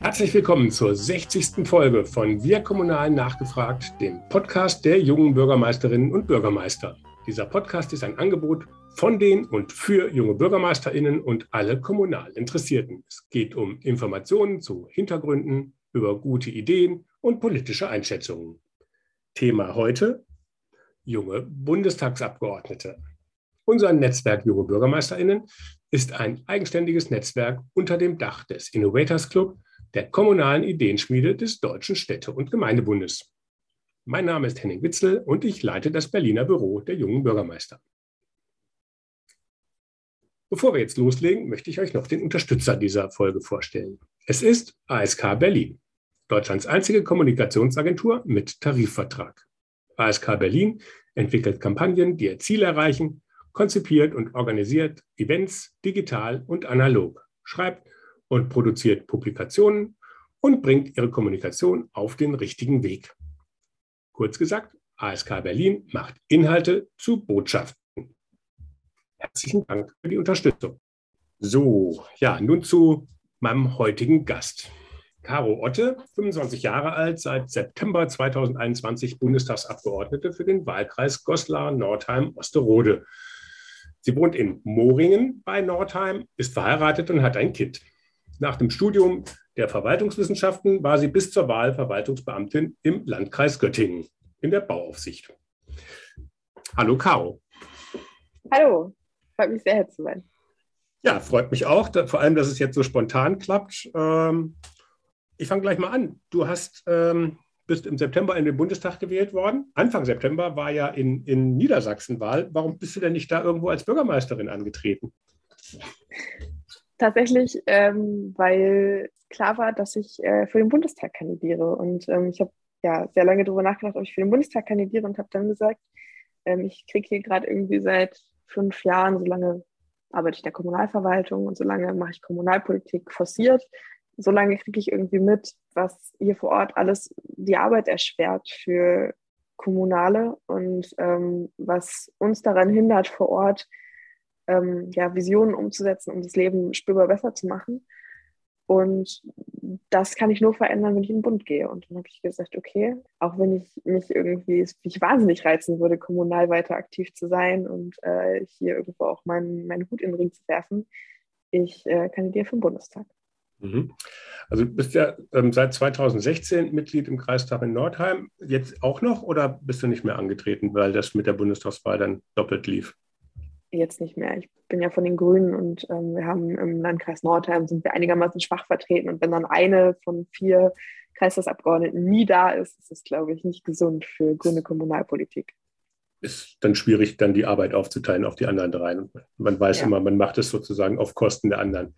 Herzlich willkommen zur 60. Folge von Wir Kommunal nachgefragt, dem Podcast der jungen Bürgermeisterinnen und Bürgermeister. Dieser Podcast ist ein Angebot von den und für junge Bürgermeisterinnen und alle kommunal Interessierten. Es geht um Informationen zu Hintergründen, über gute Ideen und politische Einschätzungen. Thema heute junge Bundestagsabgeordnete. Unser Netzwerk Junge Bürgermeisterinnen ist ein eigenständiges Netzwerk unter dem Dach des Innovators Club, der kommunalen Ideenschmiede des Deutschen Städte- und Gemeindebundes. Mein Name ist Henning Witzel und ich leite das Berliner Büro der jungen Bürgermeister. Bevor wir jetzt loslegen, möchte ich euch noch den Unterstützer dieser Folge vorstellen. Es ist ASK Berlin, Deutschlands einzige Kommunikationsagentur mit Tarifvertrag. ASK Berlin entwickelt Kampagnen, die ihr Ziel erreichen, konzipiert und organisiert Events digital und analog, schreibt und produziert Publikationen und bringt ihre Kommunikation auf den richtigen Weg. Kurz gesagt, ASK Berlin macht Inhalte zu Botschaften. Herzlichen Dank für die Unterstützung. So, ja, nun zu meinem heutigen Gast. Caro Otte, 25 Jahre alt, seit September 2021 Bundestagsabgeordnete für den Wahlkreis Goslar-Nordheim-Osterode. Sie wohnt in Moringen bei Nordheim, ist verheiratet und hat ein Kind. Nach dem Studium der Verwaltungswissenschaften war sie bis zur Wahl Verwaltungsbeamtin im Landkreis Göttingen in der Bauaufsicht. Hallo Caro. Hallo, freut mich sehr, hier zu sein. Ja, freut mich auch, vor allem, dass es jetzt so spontan klappt. Ähm, ich fange gleich mal an. Du hast, ähm, bist im September in den Bundestag gewählt worden. Anfang September war ja in, in Niedersachsen Wahl. Warum bist du denn nicht da irgendwo als Bürgermeisterin angetreten? Tatsächlich, ähm, weil klar war, dass ich äh, für den Bundestag kandidiere. Und ähm, ich habe ja sehr lange darüber nachgedacht, ob ich für den Bundestag kandidiere und habe dann gesagt, ähm, ich kriege hier gerade irgendwie seit fünf Jahren, so lange arbeite ich in der Kommunalverwaltung und so lange mache ich Kommunalpolitik forciert solange kriege ich irgendwie mit, was hier vor Ort alles die Arbeit erschwert für Kommunale und ähm, was uns daran hindert, vor Ort ähm, ja, Visionen umzusetzen, um das Leben spürbar besser zu machen. Und das kann ich nur verändern, wenn ich in den Bund gehe. Und dann habe ich gesagt, okay, auch wenn ich mich irgendwie, mich wahnsinnig reizen würde, kommunal weiter aktiv zu sein und äh, hier irgendwo auch meinen, meinen Hut in den Ring zu werfen, ich äh, kandidiere für den Bundestag. Mhm. Also du bist ja ähm, seit 2016 Mitglied im Kreistag in Nordheim. Jetzt auch noch oder bist du nicht mehr angetreten, weil das mit der Bundestagswahl dann doppelt lief? Jetzt nicht mehr. Ich bin ja von den Grünen und ähm, wir haben im Landkreis Nordheim sind wir einigermaßen schwach vertreten. Und wenn dann eine von vier Kreistagsabgeordneten nie da ist, ist das, glaube ich, nicht gesund für grüne Kommunalpolitik ist dann schwierig, dann die Arbeit aufzuteilen auf die anderen drei. Man weiß ja. immer, man macht es sozusagen auf Kosten der anderen.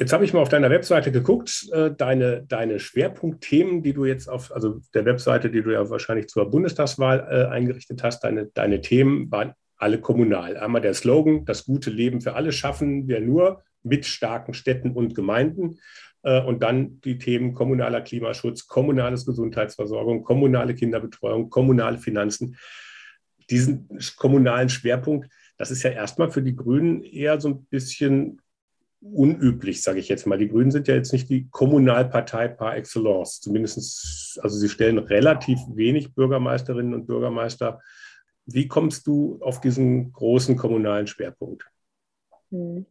Jetzt habe ich mal auf deiner Webseite geguckt, äh, deine, deine Schwerpunktthemen, die du jetzt auf, also der Webseite, die du ja wahrscheinlich zur Bundestagswahl äh, eingerichtet hast, deine, deine Themen waren alle kommunal. Einmal der Slogan, das gute Leben für alle schaffen wir nur mit starken Städten und Gemeinden. Äh, und dann die Themen kommunaler Klimaschutz, kommunales Gesundheitsversorgung, kommunale Kinderbetreuung, kommunale Finanzen. Diesen kommunalen Schwerpunkt, das ist ja erstmal für die Grünen eher so ein bisschen unüblich, sage ich jetzt mal. Die Grünen sind ja jetzt nicht die Kommunalpartei par excellence. Zumindest, also sie stellen relativ wenig Bürgermeisterinnen und Bürgermeister. Wie kommst du auf diesen großen kommunalen Schwerpunkt? Hm.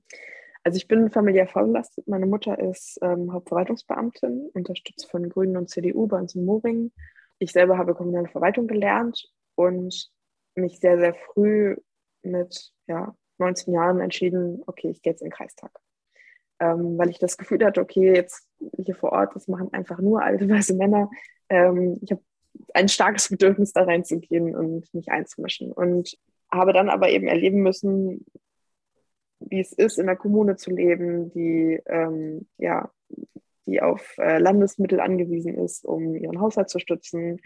Also ich bin familiär vorbelastet. Meine Mutter ist ähm, Hauptverwaltungsbeamtin, unterstützt von Grünen und CDU bei uns in Moringen. Ich selber habe kommunale Verwaltung gelernt und mich sehr, sehr früh mit ja, 19 Jahren entschieden, okay, ich gehe jetzt in den Kreistag ähm, weil ich das Gefühl hatte, okay, jetzt hier vor Ort, das machen einfach nur alte weiße Männer. Ähm, ich habe ein starkes Bedürfnis, da reinzugehen und mich einzumischen. Und habe dann aber eben erleben müssen, wie es ist, in der Kommune zu leben, die ähm, ja, die auf äh, Landesmittel angewiesen ist, um ihren Haushalt zu stützen,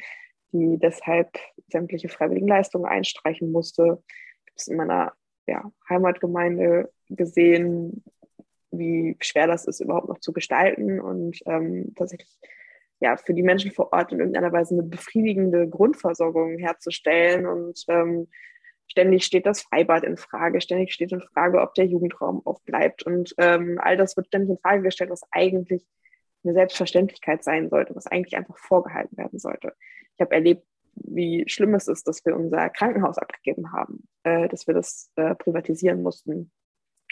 die deshalb sämtliche freiwilligen Leistungen einstreichen musste. Ich habe es in meiner ja, Heimatgemeinde gesehen, wie schwer das ist, überhaupt noch zu gestalten und ähm, tatsächlich ja, für die Menschen vor Ort in irgendeiner Weise eine befriedigende Grundversorgung herzustellen und ähm, ständig steht das Freibad in Frage, ständig steht in Frage, ob der Jugendraum aufbleibt. Und ähm, all das wird ständig in Frage gestellt, was eigentlich eine Selbstverständlichkeit sein sollte, was eigentlich einfach vorgehalten werden sollte. Ich habe erlebt, wie schlimm es ist, dass wir unser Krankenhaus abgegeben haben, äh, dass wir das äh, privatisieren mussten,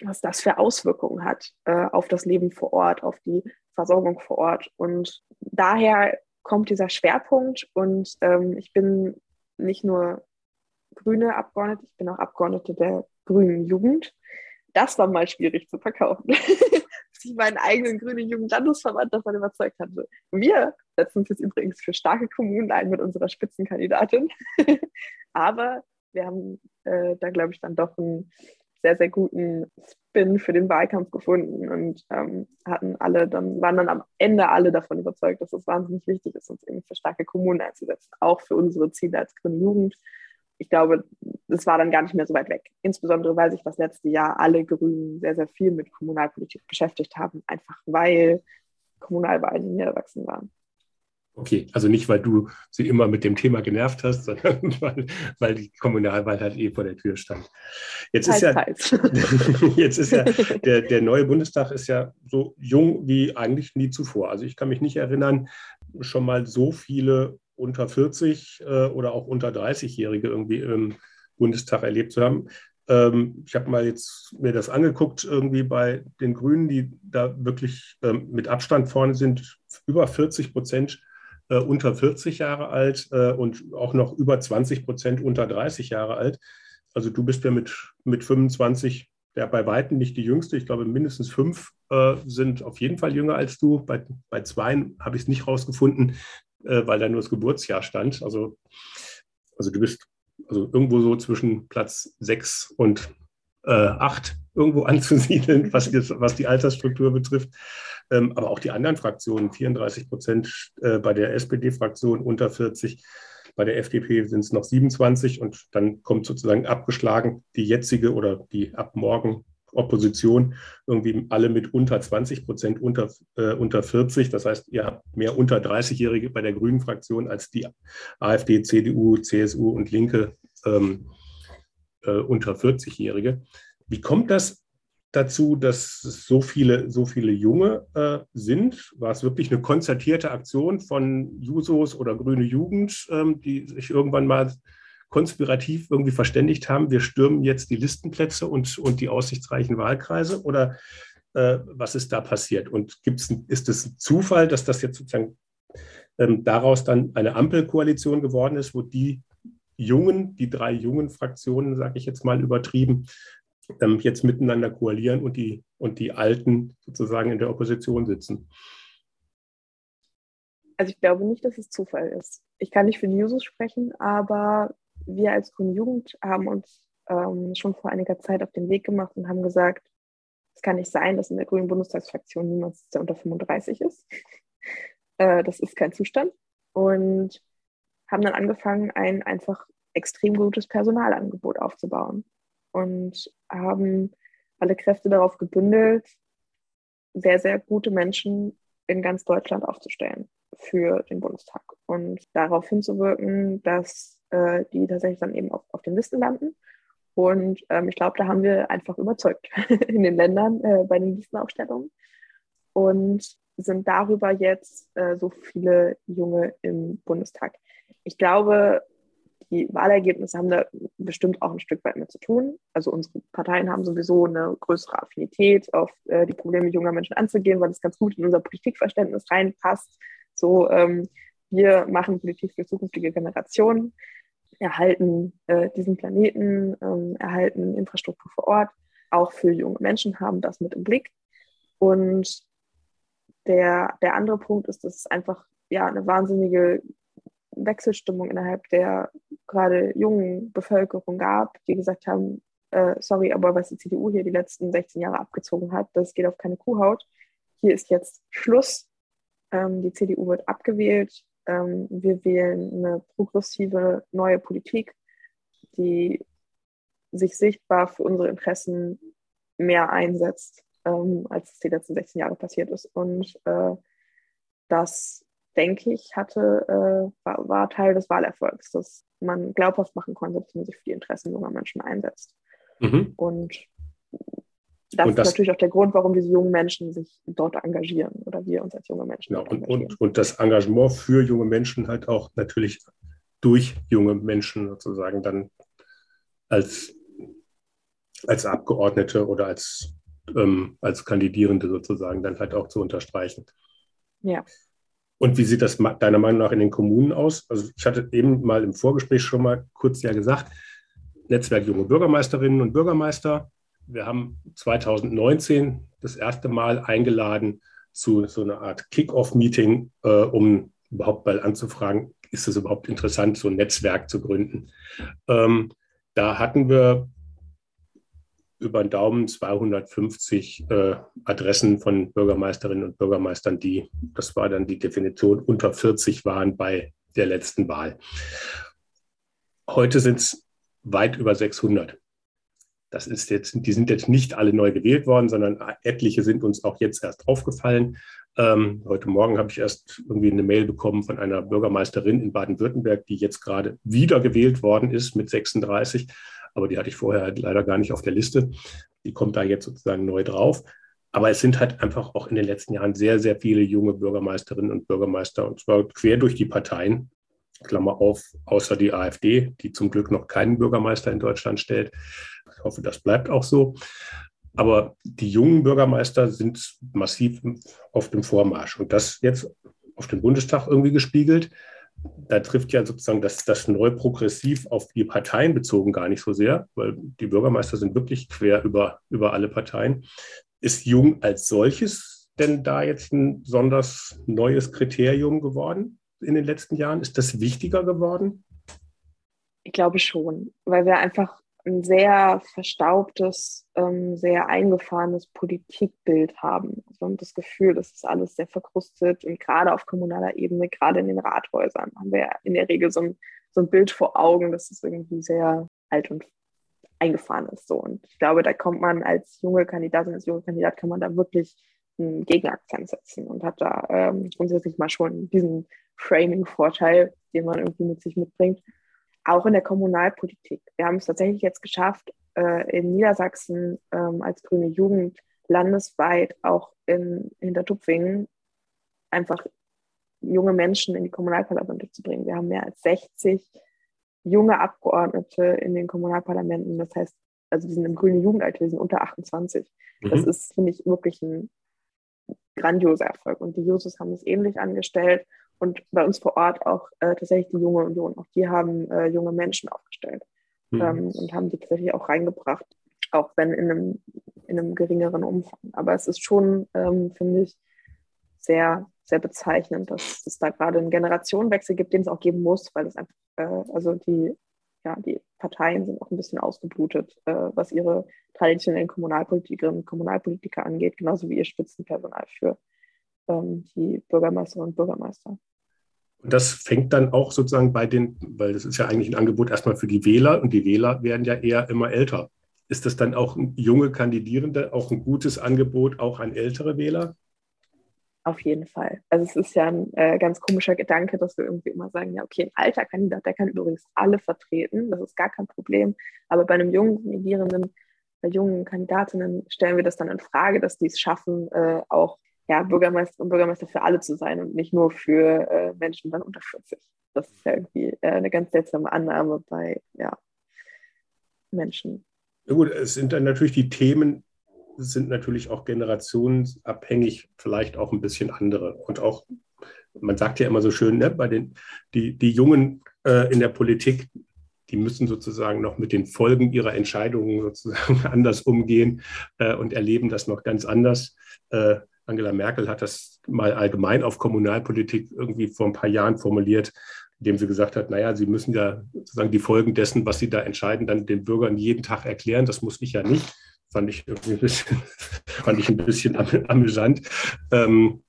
was das für Auswirkungen hat äh, auf das Leben vor Ort, auf die Versorgung vor Ort. Und daher kommt dieser Schwerpunkt und ähm, ich bin nicht nur grüne Abgeordnete, ich bin auch Abgeordnete der grünen Jugend. Das war mal schwierig zu verkaufen. dass ich meinen eigenen grünen Jugendlandesverband davon überzeugt hatte. Wir setzen uns jetzt übrigens für starke Kommunen ein mit unserer Spitzenkandidatin. Aber wir haben äh, da, glaube ich, dann doch einen sehr, sehr guten Spin für den Wahlkampf gefunden und ähm, hatten alle dann, waren dann am Ende alle davon überzeugt, dass es wahnsinnig wichtig ist, uns eben für starke Kommunen einzusetzen, auch für unsere Ziele als grüne Jugend ich glaube, es war dann gar nicht mehr so weit weg. Insbesondere, weil sich das letzte Jahr alle Grünen sehr, sehr viel mit Kommunalpolitik beschäftigt haben, einfach weil Kommunalwahlen in Niedersachsen waren. Okay, also nicht, weil du sie immer mit dem Thema genervt hast, sondern weil, weil die Kommunalwahl halt eh vor der Tür stand. Jetzt ist ja, jetzt ist ja der, der neue Bundestag ist ja so jung wie eigentlich nie zuvor. Also ich kann mich nicht erinnern, schon mal so viele unter 40 äh, oder auch unter 30-Jährige irgendwie im Bundestag erlebt zu haben. Ähm, ich habe mal jetzt mir das angeguckt, irgendwie bei den Grünen, die da wirklich ähm, mit Abstand vorne sind, über 40 Prozent äh, unter 40 Jahre alt äh, und auch noch über 20 Prozent unter 30 Jahre alt. Also du bist ja mit, mit 25 ja bei Weitem nicht die jüngste. Ich glaube, mindestens fünf äh, sind auf jeden Fall jünger als du. Bei, bei zwei habe ich es nicht rausgefunden äh, weil da nur das Geburtsjahr stand. Also, also du bist also irgendwo so zwischen Platz 6 und äh, 8 irgendwo anzusiedeln, was, was die Altersstruktur betrifft. Ähm, aber auch die anderen Fraktionen, 34 Prozent äh, bei der SPD-Fraktion unter 40, bei der FDP sind es noch 27 und dann kommt sozusagen abgeschlagen die jetzige oder die ab morgen Opposition irgendwie alle mit unter 20 Prozent, unter, äh, unter 40. Das heißt, ihr habt mehr unter 30-Jährige bei der Grünen Fraktion als die AfD, CDU, CSU und Linke ähm, äh, unter 40-Jährige. Wie kommt das dazu, dass so viele, so viele Junge äh, sind? War es wirklich eine konzertierte Aktion von Jusos oder Grüne Jugend, ähm, die sich irgendwann mal konspirativ irgendwie verständigt haben, wir stürmen jetzt die Listenplätze und, und die aussichtsreichen Wahlkreise? Oder äh, was ist da passiert? Und gibt's, ist es ein Zufall, dass das jetzt sozusagen ähm, daraus dann eine Ampelkoalition geworden ist, wo die jungen, die drei jungen Fraktionen, sage ich jetzt mal übertrieben, ähm, jetzt miteinander koalieren und die, und die Alten sozusagen in der Opposition sitzen? Also ich glaube nicht, dass es Zufall ist. Ich kann nicht für die Jusos sprechen, aber wir als Grüne Jugend haben uns ähm, schon vor einiger Zeit auf den Weg gemacht und haben gesagt, es kann nicht sein, dass in der Grünen Bundestagsfraktion niemand ist, der unter 35 ist. äh, das ist kein Zustand. Und haben dann angefangen, ein einfach extrem gutes Personalangebot aufzubauen und haben alle Kräfte darauf gebündelt, sehr, sehr gute Menschen in ganz Deutschland aufzustellen für den Bundestag und darauf hinzuwirken, dass äh, die tatsächlich dann eben auf, auf den Listen landen. Und ähm, ich glaube, da haben wir einfach überzeugt in den Ländern äh, bei den Listenaufstellungen und sind darüber jetzt äh, so viele Junge im Bundestag. Ich glaube, die Wahlergebnisse haben da bestimmt auch ein Stück weit mit zu tun. Also unsere Parteien haben sowieso eine größere Affinität, auf äh, die Probleme junger Menschen anzugehen, weil es ganz gut in unser Politikverständnis reinpasst. So, ähm, wir machen Politik für zukünftige Generationen erhalten äh, diesen Planeten, ähm, erhalten Infrastruktur vor Ort, auch für junge Menschen haben das mit im Blick. Und der, der andere Punkt ist, dass es einfach ja, eine wahnsinnige Wechselstimmung innerhalb der gerade jungen Bevölkerung gab, die gesagt haben, äh, sorry, aber was die CDU hier die letzten 16 Jahre abgezogen hat, das geht auf keine Kuhhaut. Hier ist jetzt Schluss. Ähm, die CDU wird abgewählt ähm, wir wählen eine progressive neue Politik, die sich sichtbar für unsere Interessen mehr einsetzt, ähm, als es die letzten 16 Jahre passiert ist. Und äh, das denke ich, hatte, äh, war, war, Teil des Wahlerfolgs, dass man glaubhaft machen konnte, dass man sich für die Interessen junger Menschen einsetzt. Mhm. Und das, und das ist natürlich auch der Grund, warum diese jungen Menschen sich dort engagieren oder wir uns als junge Menschen ja, und, und, und das Engagement für junge Menschen halt auch natürlich durch junge Menschen sozusagen dann als, als Abgeordnete oder als, ähm, als Kandidierende sozusagen dann halt auch zu unterstreichen. Ja. Und wie sieht das deiner Meinung nach in den Kommunen aus? Also ich hatte eben mal im Vorgespräch schon mal kurz ja gesagt, Netzwerk junge Bürgermeisterinnen und Bürgermeister. Wir haben 2019 das erste Mal eingeladen zu so einer Art Kick-off-Meeting, äh, um überhaupt mal anzufragen, ist es überhaupt interessant, so ein Netzwerk zu gründen. Ähm, da hatten wir über den Daumen 250 äh, Adressen von Bürgermeisterinnen und Bürgermeistern, die, das war dann die Definition, unter 40 waren bei der letzten Wahl. Heute sind es weit über 600. Das ist jetzt, die sind jetzt nicht alle neu gewählt worden, sondern etliche sind uns auch jetzt erst aufgefallen. Ähm, heute Morgen habe ich erst irgendwie eine Mail bekommen von einer Bürgermeisterin in Baden-Württemberg, die jetzt gerade wieder gewählt worden ist mit 36 aber die hatte ich vorher halt leider gar nicht auf der Liste. Die kommt da jetzt sozusagen neu drauf. Aber es sind halt einfach auch in den letzten Jahren sehr, sehr viele junge Bürgermeisterinnen und Bürgermeister, und zwar quer durch die Parteien, Klammer auf, außer die AfD, die zum Glück noch keinen Bürgermeister in Deutschland stellt. Ich hoffe, das bleibt auch so. Aber die jungen Bürgermeister sind massiv auf dem Vormarsch. Und das jetzt auf den Bundestag irgendwie gespiegelt da trifft ja sozusagen das, das neu progressiv auf die Parteien bezogen gar nicht so sehr, weil die Bürgermeister sind wirklich quer über, über alle Parteien. Ist Jung als solches denn da jetzt ein besonders neues Kriterium geworden in den letzten Jahren? Ist das wichtiger geworden? Ich glaube schon, weil wir einfach ein sehr verstaubtes, ähm, sehr eingefahrenes Politikbild haben. Also haben das Gefühl, das ist alles sehr verkrustet und gerade auf kommunaler Ebene, gerade in den Rathäusern, haben wir in der Regel so ein, so ein Bild vor Augen, das ist irgendwie sehr alt und eingefahren ist. So. Und ich glaube, da kommt man als junge Kandidatin, als junge Kandidat kann man da wirklich einen Gegenakzent setzen und hat da ähm, grundsätzlich mal schon diesen Framing-Vorteil, den man irgendwie mit sich mitbringt auch in der Kommunalpolitik. Wir haben es tatsächlich jetzt geschafft, äh, in Niedersachsen ähm, als grüne Jugend landesweit auch in Hintertupfingen einfach junge Menschen in die Kommunalparlamente zu bringen. Wir haben mehr als 60 junge Abgeordnete in den Kommunalparlamenten. Das heißt, also die sind im grünen Jugendalter, die sind unter 28. Mhm. Das ist, finde ich, wirklich ein grandioser Erfolg. Und die Jusos haben es ähnlich angestellt und bei uns vor Ort auch äh, tatsächlich die junge Union. Auch die haben äh, junge Menschen aufgestellt mhm. ähm, und haben die tatsächlich auch reingebracht, auch wenn in einem, in einem geringeren Umfang. Aber es ist schon, ähm, finde ich, sehr, sehr bezeichnend, dass es da gerade einen Generationenwechsel gibt, den es auch geben muss, weil es einfach, äh, also die, ja, die Parteien sind auch ein bisschen ausgeblutet, äh, was ihre traditionellen Kommunalpolitikerinnen und Kommunalpolitiker angeht, genauso wie ihr Spitzenpersonal für ähm, die Bürgermeisterinnen und Bürgermeister. Und das fängt dann auch sozusagen bei den, weil das ist ja eigentlich ein Angebot erstmal für die Wähler und die Wähler werden ja eher immer älter. Ist das dann auch junge Kandidierende auch ein gutes Angebot auch an ältere Wähler? Auf jeden Fall. Also es ist ja ein äh, ganz komischer Gedanke, dass wir irgendwie immer sagen, ja, okay, ein alter Kandidat, der kann übrigens alle vertreten, das ist gar kein Problem. Aber bei einem jungen Kandidierenden, bei jungen Kandidatinnen stellen wir das dann in Frage, dass die es schaffen, äh, auch ja, Bürgermeister und Bürgermeister für alle zu sein und nicht nur für äh, Menschen dann unter 40. Das ist ja irgendwie äh, eine ganz seltsame Annahme bei ja, Menschen. Ja gut, es sind dann natürlich die Themen, sind natürlich auch generationsabhängig, vielleicht auch ein bisschen andere. Und auch, man sagt ja immer so schön, ne, bei den die, die Jungen äh, in der Politik, die müssen sozusagen noch mit den Folgen ihrer Entscheidungen sozusagen anders umgehen äh, und erleben das noch ganz anders. Äh, Angela Merkel hat das mal allgemein auf Kommunalpolitik irgendwie vor ein paar Jahren formuliert, indem sie gesagt hat, naja, sie müssen ja sozusagen die Folgen dessen, was sie da entscheiden, dann den Bürgern jeden Tag erklären. Das muss ich ja nicht. Fand ich ein bisschen, fand ich ein bisschen amüsant. Ähm,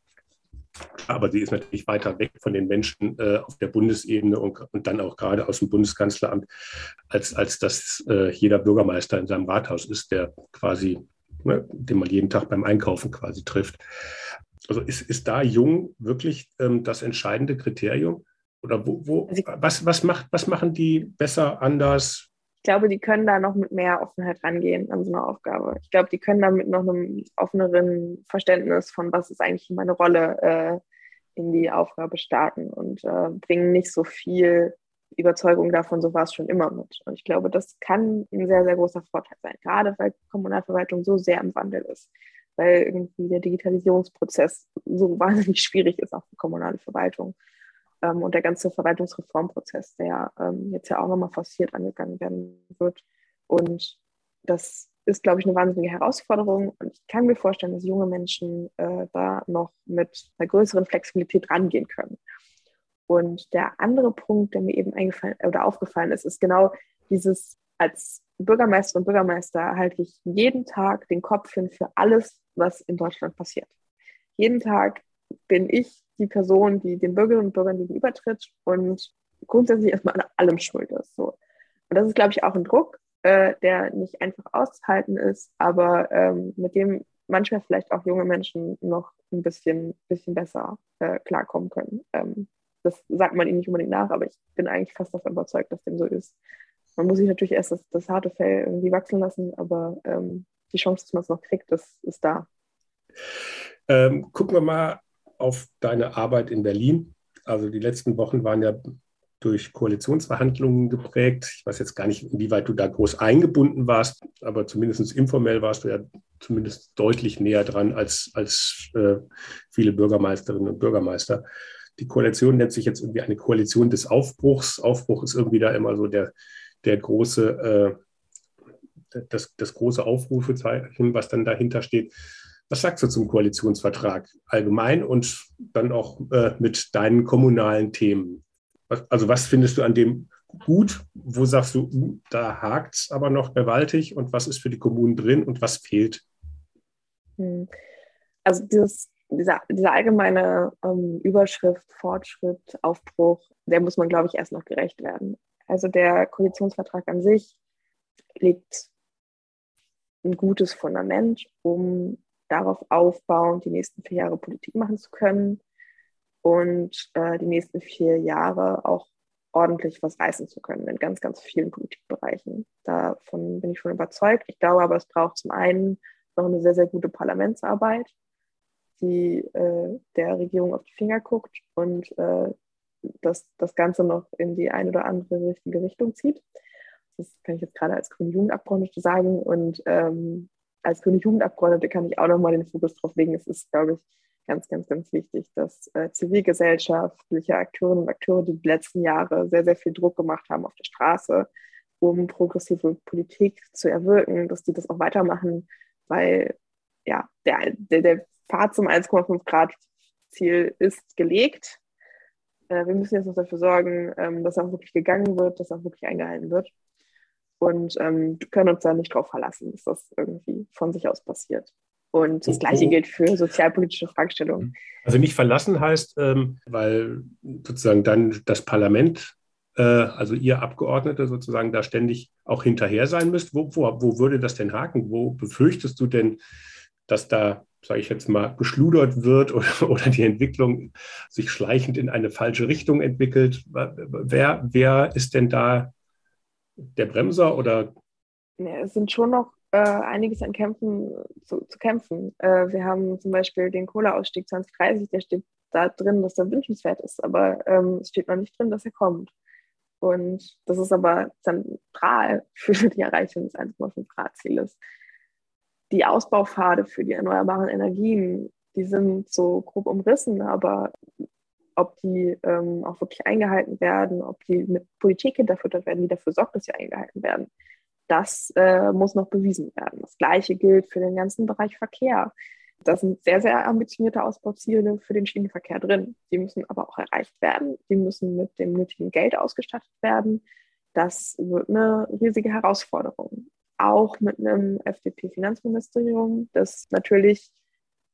aber sie ist natürlich weiter weg von den Menschen äh, auf der Bundesebene und, und, dann auch gerade aus dem Bundeskanzleramt, als, als dass äh, jeder Bürgermeister in seinem Rathaus ist, der quasi ne, den man jeden Tag beim Einkaufen quasi trifft. Also ist, ist da jung wirklich ähm, das entscheidende Kriterium? Oder wo, wo also was, was, macht, was machen die besser, anders? Ich glaube, die können da noch mit mehr Offenheit rangehen an so eine Aufgabe. Ich glaube, die können da mit noch einem offeneren Verständnis von, was ist eigentlich meine Rolle, äh, in die Aufgabe starten und äh, bringen nicht so viel Überzeugung davon, so war es schon immer mit. Und ich glaube, das kann ein sehr, sehr großer Vorteil sein, gerade weil Kommunalverwaltung so sehr im Wandel ist, weil irgendwie der Digitalisierungsprozess so wahnsinnig schwierig ist, auch für kommunale Verwaltung. Ähm, und der ganze Verwaltungsreformprozess, der ähm, jetzt ja auch nochmal forciert angegangen werden wird. Und das ist, glaube ich, eine wahnsinnige Herausforderung. Und ich kann mir vorstellen, dass junge Menschen äh, da noch mit einer größeren Flexibilität rangehen können. Und der andere Punkt, der mir eben eingefallen oder aufgefallen ist, ist genau dieses, als Bürgermeister und Bürgermeister halte ich jeden Tag den Kopf hin für alles, was in Deutschland passiert. Jeden Tag bin ich die Person, die den Bürgerinnen und Bürgern gegenübertritt und grundsätzlich erstmal an allem schuld ist. So. Und das ist, glaube ich, auch ein Druck, äh, der nicht einfach auszuhalten ist, aber ähm, mit dem manchmal vielleicht auch junge Menschen noch ein bisschen, bisschen besser äh, klarkommen können. Ähm, das sagt man ihnen nicht unbedingt nach, aber ich bin eigentlich fast davon überzeugt, dass dem so ist. Man muss sich natürlich erst das, das harte Fell irgendwie wachsen lassen, aber ähm, die Chance, dass man es noch kriegt, das ist da. Ähm, gucken wir mal auf deine Arbeit in Berlin. Also die letzten Wochen waren ja durch Koalitionsverhandlungen geprägt. Ich weiß jetzt gar nicht, inwieweit du da groß eingebunden warst, aber zumindest informell warst du ja zumindest deutlich näher dran als, als äh, viele Bürgermeisterinnen und Bürgermeister. Die Koalition nennt sich jetzt irgendwie eine Koalition des Aufbruchs. Aufbruch ist irgendwie da immer so der, der große, äh, das, das große Aufrufezeichen, was dann dahinter steht. Was sagst du zum Koalitionsvertrag allgemein und dann auch äh, mit deinen kommunalen Themen? Also was findest du an dem gut? Wo sagst du, uh, da hakt es aber noch gewaltig und was ist für die Kommunen drin und was fehlt? Hm. Also dieses, dieser, diese allgemeine ähm, Überschrift, Fortschritt, Aufbruch, der muss man, glaube ich, erst noch gerecht werden. Also der Koalitionsvertrag an sich legt ein gutes Fundament, um darauf aufbauend die nächsten vier Jahre Politik machen zu können und äh, die nächsten vier Jahre auch ordentlich was reißen zu können in ganz, ganz vielen Politikbereichen. Davon bin ich schon überzeugt. Ich glaube aber, es braucht zum einen noch eine sehr, sehr gute Parlamentsarbeit, die äh, der Regierung auf die Finger guckt und äh, das, das Ganze noch in die eine oder andere richtige Richtung zieht. Das kann ich jetzt gerade als grüne Jugendabgeordnete sagen. Und ähm, als grüne Jugendabgeordnete kann ich auch nochmal den Fokus drauf legen. Es ist, glaube ich, ganz, ganz, ganz wichtig, dass äh, zivilgesellschaftliche Akteurinnen und Akteure, die die letzten Jahre sehr, sehr viel Druck gemacht haben auf der Straße, um progressive Politik zu erwirken, dass die das auch weitermachen, weil ja, der, der, der Pfad zum 1,5 Grad Ziel ist gelegt. Äh, wir müssen jetzt noch dafür sorgen, ähm, dass auch wirklich gegangen wird, dass auch wirklich eingehalten wird und ähm, können uns da nicht drauf verlassen, dass das irgendwie von sich aus passiert. Und das Gleiche gilt für sozialpolitische Fragestellungen. Also nicht verlassen heißt, ähm, weil sozusagen dann das Parlament, äh, also ihr Abgeordnete sozusagen da ständig auch hinterher sein müsst. Wo, wo, wo würde das denn haken? Wo befürchtest du denn, dass da, sage ich jetzt mal, geschludert wird oder, oder die Entwicklung sich schleichend in eine falsche Richtung entwickelt? Wer, wer ist denn da der Bremser oder? Es sind schon noch äh, einiges an Kämpfen zu, zu kämpfen. Äh, wir haben zum Beispiel den Kohleausstieg 2030, der steht da drin, dass er wünschenswert ist, aber ähm, es steht noch nicht drin, dass er kommt. Und das ist aber zentral für die Erreichung des 1,5 Grad Zieles. Die Ausbaupfade für die erneuerbaren Energien, die sind so grob umrissen, aber ob die ähm, auch wirklich eingehalten werden, ob die mit Politik hinterfüttert werden, die dafür sorgt, dass sie eingehalten werden. Das äh, muss noch bewiesen werden. Das Gleiche gilt für den ganzen Bereich Verkehr. Da sind sehr, sehr ambitionierte Ausbauziele für den Schienenverkehr drin. Die müssen aber auch erreicht werden. Die müssen mit dem nötigen Geld ausgestattet werden. Das wird eine riesige Herausforderung. Auch mit einem FDP-Finanzministerium, das natürlich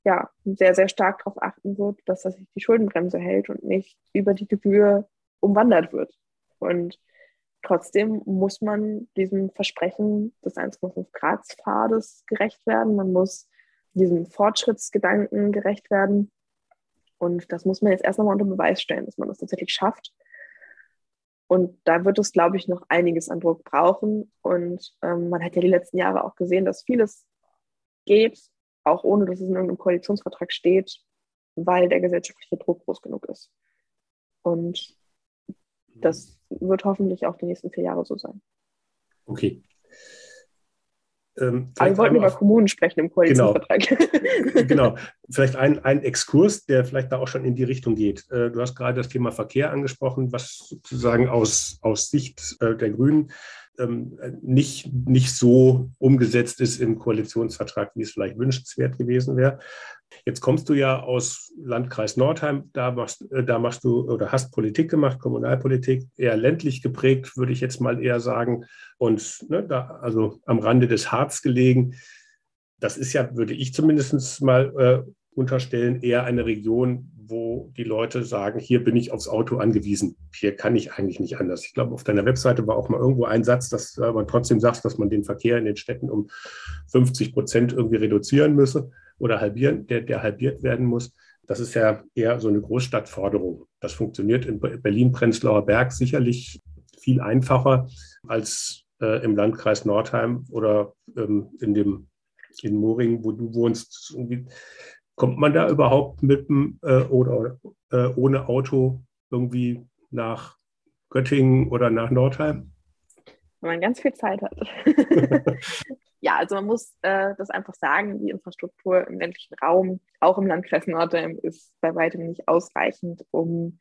ja, sehr, sehr stark darauf achten wird, dass das sich die Schuldenbremse hält und nicht über die Gebühr umwandert wird. Und trotzdem muss man diesem Versprechen des 1,5 Grad Pfades gerecht werden. Man muss diesem Fortschrittsgedanken gerecht werden. Und das muss man jetzt erst nochmal unter Beweis stellen, dass man das tatsächlich schafft. Und da wird es, glaube ich, noch einiges an Druck brauchen. Und ähm, man hat ja die letzten Jahre auch gesehen, dass vieles geht, auch ohne dass es in irgendeinem Koalitionsvertrag steht, weil der gesellschaftliche Druck groß genug ist. Und das wird hoffentlich auch die nächsten vier Jahre so sein. Okay. Ähm, wir wollten über Kommunen sprechen im Koalitionsvertrag. Genau, genau. vielleicht ein, ein Exkurs, der vielleicht da auch schon in die Richtung geht. Äh, du hast gerade das Thema Verkehr angesprochen, was sozusagen aus, aus Sicht äh, der Grünen ähm, nicht, nicht so umgesetzt ist im Koalitionsvertrag, wie es vielleicht wünschenswert gewesen wäre. Jetzt kommst du ja aus Landkreis Nordheim, da machst, äh, da machst du oder hast Politik gemacht, Kommunalpolitik, eher ländlich geprägt, würde ich jetzt mal eher sagen. Und ne, da, also am Rande des Harz gelegen. Das ist ja, würde ich zumindest mal äh, unterstellen, eher eine Region, wo die Leute sagen, hier bin ich aufs Auto angewiesen. Hier kann ich eigentlich nicht anders. Ich glaube, auf deiner Webseite war auch mal irgendwo ein Satz, dass man trotzdem sagt, dass man den Verkehr in den Städten um 50 Prozent irgendwie reduzieren müsse oder halbieren, der, der halbiert werden muss. Das ist ja eher so eine Großstadtforderung. Das funktioniert in Berlin-Prenzlauer Berg sicherlich viel einfacher als äh, im Landkreis Nordheim oder ähm, in dem in Moring, wo du wohnst. Kommt man da überhaupt mit dem äh, oder äh, ohne Auto irgendwie nach Göttingen oder nach Nordheim? Wenn man ganz viel Zeit hat. ja, also man muss äh, das einfach sagen, die Infrastruktur im ländlichen Raum, auch im Landkreis Nordheim, ist bei weitem nicht ausreichend, um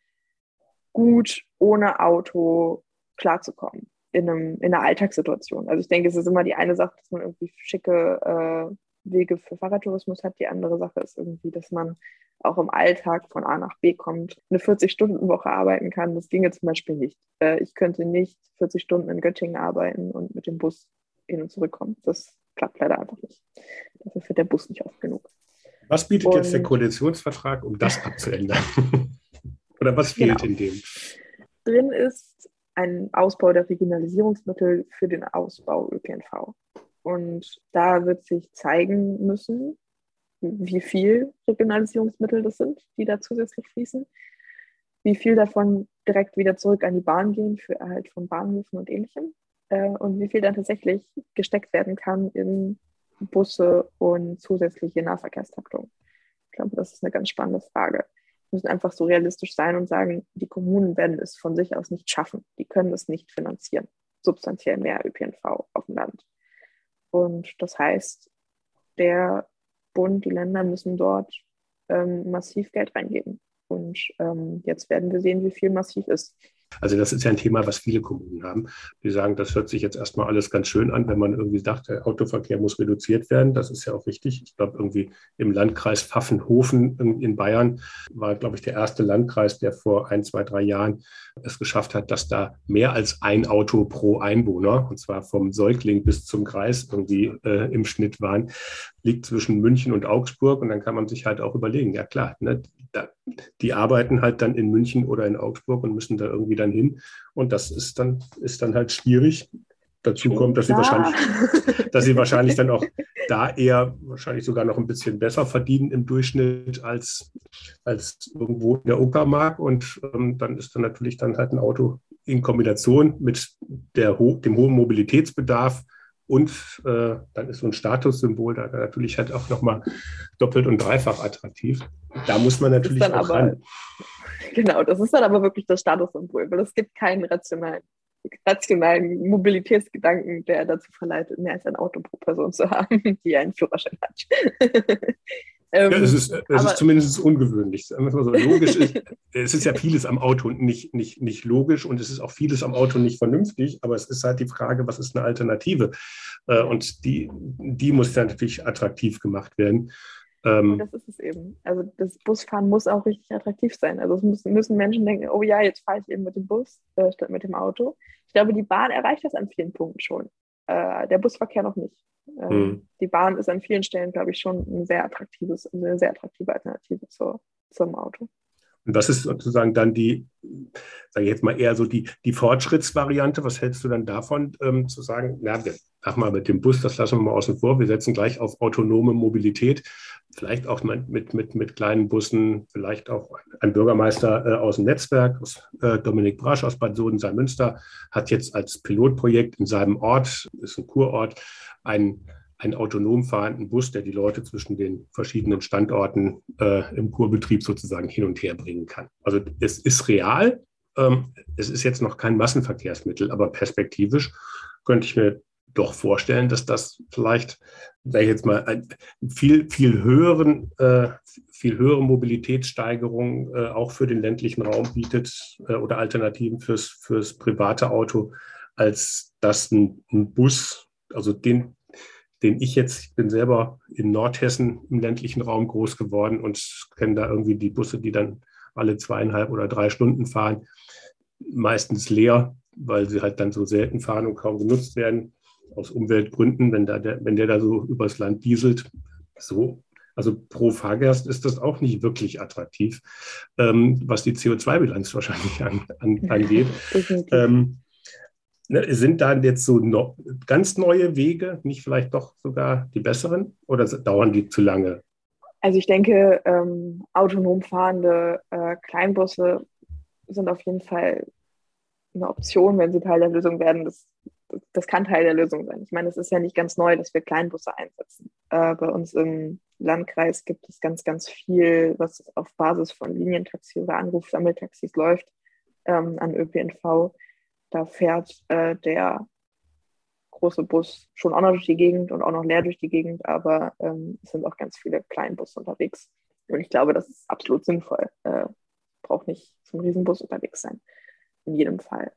gut ohne Auto klarzukommen in, einem, in einer Alltagssituation. Also ich denke, es ist immer die eine Sache, dass man irgendwie schicke äh, Wege für Fahrradtourismus hat. Die andere Sache ist irgendwie, dass man auch im Alltag von A nach B kommt, eine 40-Stunden-Woche arbeiten kann. Das ginge zum Beispiel nicht. Äh, ich könnte nicht 40 Stunden in Göttingen arbeiten und mit dem Bus hin und zurück kommen. Das klappt leider einfach nicht. Dafür fährt der Bus nicht oft genug. Was bietet und, jetzt der Koalitionsvertrag, um das abzuändern? Oder was fehlt genau. in dem? Drin ist ein Ausbau der Regionalisierungsmittel für den Ausbau ÖPNV. Und da wird sich zeigen müssen, wie viel Regionalisierungsmittel das sind, die da zusätzlich fließen, wie viel davon direkt wieder zurück an die Bahn gehen für Erhalt von Bahnhöfen und ähnlichem äh, und wie viel dann tatsächlich gesteckt werden kann in Busse und zusätzliche Nahverkehrstaktung. Ich glaube, das ist eine ganz spannende Frage. Wir müssen einfach so realistisch sein und sagen, die Kommunen werden es von sich aus nicht schaffen. Die können es nicht finanzieren. Substanziell mehr ÖPNV auf dem Land. Und das heißt, der Bund, die Länder müssen dort ähm, massiv Geld reingeben. Und ähm, jetzt werden wir sehen, wie viel massiv ist. Also das ist ja ein Thema, was viele Kommunen haben. Die sagen, das hört sich jetzt erstmal alles ganz schön an, wenn man irgendwie sagt, der Autoverkehr muss reduziert werden. Das ist ja auch richtig. Ich glaube, irgendwie im Landkreis Pfaffenhofen in Bayern war, glaube ich, der erste Landkreis, der vor ein, zwei, drei Jahren es geschafft hat, dass da mehr als ein Auto pro Einwohner, und zwar vom Säugling bis zum Kreis irgendwie äh, im Schnitt waren, liegt zwischen München und Augsburg. Und dann kann man sich halt auch überlegen, ja klar, ne, da, die arbeiten halt dann in München oder in Augsburg und müssen da irgendwie dann hin. Und das ist dann, ist dann halt schwierig. Dazu kommt, dass sie wahrscheinlich, dass sie wahrscheinlich dann auch da eher wahrscheinlich sogar noch ein bisschen besser verdienen im Durchschnitt als, als irgendwo in der Uckermark. Und ähm, dann ist dann natürlich dann halt ein Auto in Kombination mit der, dem hohen Mobilitätsbedarf und äh, dann ist so ein Statussymbol da natürlich halt auch nochmal doppelt und dreifach attraktiv. Da muss man natürlich auch aber, ran. Genau, das ist dann aber wirklich das Statussymbol, weil es gibt keinen rationalen, rationalen Mobilitätsgedanken, der dazu verleitet, mehr als ein Auto pro Person zu haben, die einen Führerschein hat. Ähm, ja, es ist, es ist zumindest ungewöhnlich. So logisch ist, es ist ja vieles am Auto nicht, nicht, nicht logisch und es ist auch vieles am Auto nicht vernünftig, aber es ist halt die Frage, was ist eine Alternative? Äh, und die, die muss dann natürlich attraktiv gemacht werden. Ähm, das ist es eben. Also das Busfahren muss auch richtig attraktiv sein. Also es müssen, müssen Menschen denken, oh ja, jetzt fahre ich eben mit dem Bus äh, statt mit dem Auto. Ich glaube, die Bahn erreicht das an vielen Punkten schon. Äh, der Busverkehr noch nicht. Ähm, hm. Die Bahn ist an vielen Stellen, glaube ich, schon ein sehr attraktives, eine sehr attraktive Alternative zur, zum Auto. Und was ist sozusagen dann die, sage ich jetzt mal eher so die, die Fortschrittsvariante? Was hältst du dann davon, ähm, zu sagen, na, wir, ach mal mit dem Bus, das lassen wir mal außen vor, wir setzen gleich auf autonome Mobilität. vielleicht auch mit, mit, mit kleinen Bussen, vielleicht auch ein Bürgermeister äh, aus dem Netzwerk, aus, äh, Dominik Brasch aus Bad Soden-Münster, hat jetzt als Pilotprojekt in seinem Ort, ist ein Kurort, einen, einen autonom fahrenden Bus, der die Leute zwischen den verschiedenen Standorten äh, im Kurbetrieb sozusagen hin und her bringen kann. Also es ist real. Ähm, es ist jetzt noch kein Massenverkehrsmittel, aber perspektivisch könnte ich mir doch vorstellen, dass das vielleicht, sage ich jetzt mal, ein viel, viel höheren, äh, viel höhere Mobilitätssteigerung äh, auch für den ländlichen Raum bietet äh, oder Alternativen fürs, fürs private Auto, als dass ein, ein Bus, also den, den ich jetzt, ich bin selber in Nordhessen im ländlichen Raum groß geworden und kenne da irgendwie die Busse, die dann alle zweieinhalb oder drei Stunden fahren, meistens leer, weil sie halt dann so selten fahren und kaum genutzt werden aus Umweltgründen, wenn, da der, wenn der da so übers Land dieselt, so. Also pro Fahrgast ist das auch nicht wirklich attraktiv, ähm, was die CO2-Bilanz wahrscheinlich an, an, angeht. ähm, ne, sind da jetzt so no, ganz neue Wege, nicht vielleicht doch sogar die besseren oder dauern die zu lange? Also ich denke, ähm, autonom fahrende äh, Kleinbusse sind auf jeden Fall eine Option, wenn sie Teil der Lösung werden. Das das kann Teil der Lösung sein. Ich meine, es ist ja nicht ganz neu, dass wir Kleinbusse einsetzen. Äh, bei uns im Landkreis gibt es ganz, ganz viel, was auf Basis von Linientaxi oder Anrufsammeltaxis läuft ähm, an ÖPNV. Da fährt äh, der große Bus schon auch noch durch die Gegend und auch noch leer durch die Gegend, aber ähm, es sind auch ganz viele Kleinbusse unterwegs. Und ich glaube, das ist absolut sinnvoll. Äh, braucht nicht zum Riesenbus unterwegs sein. In jedem Fall.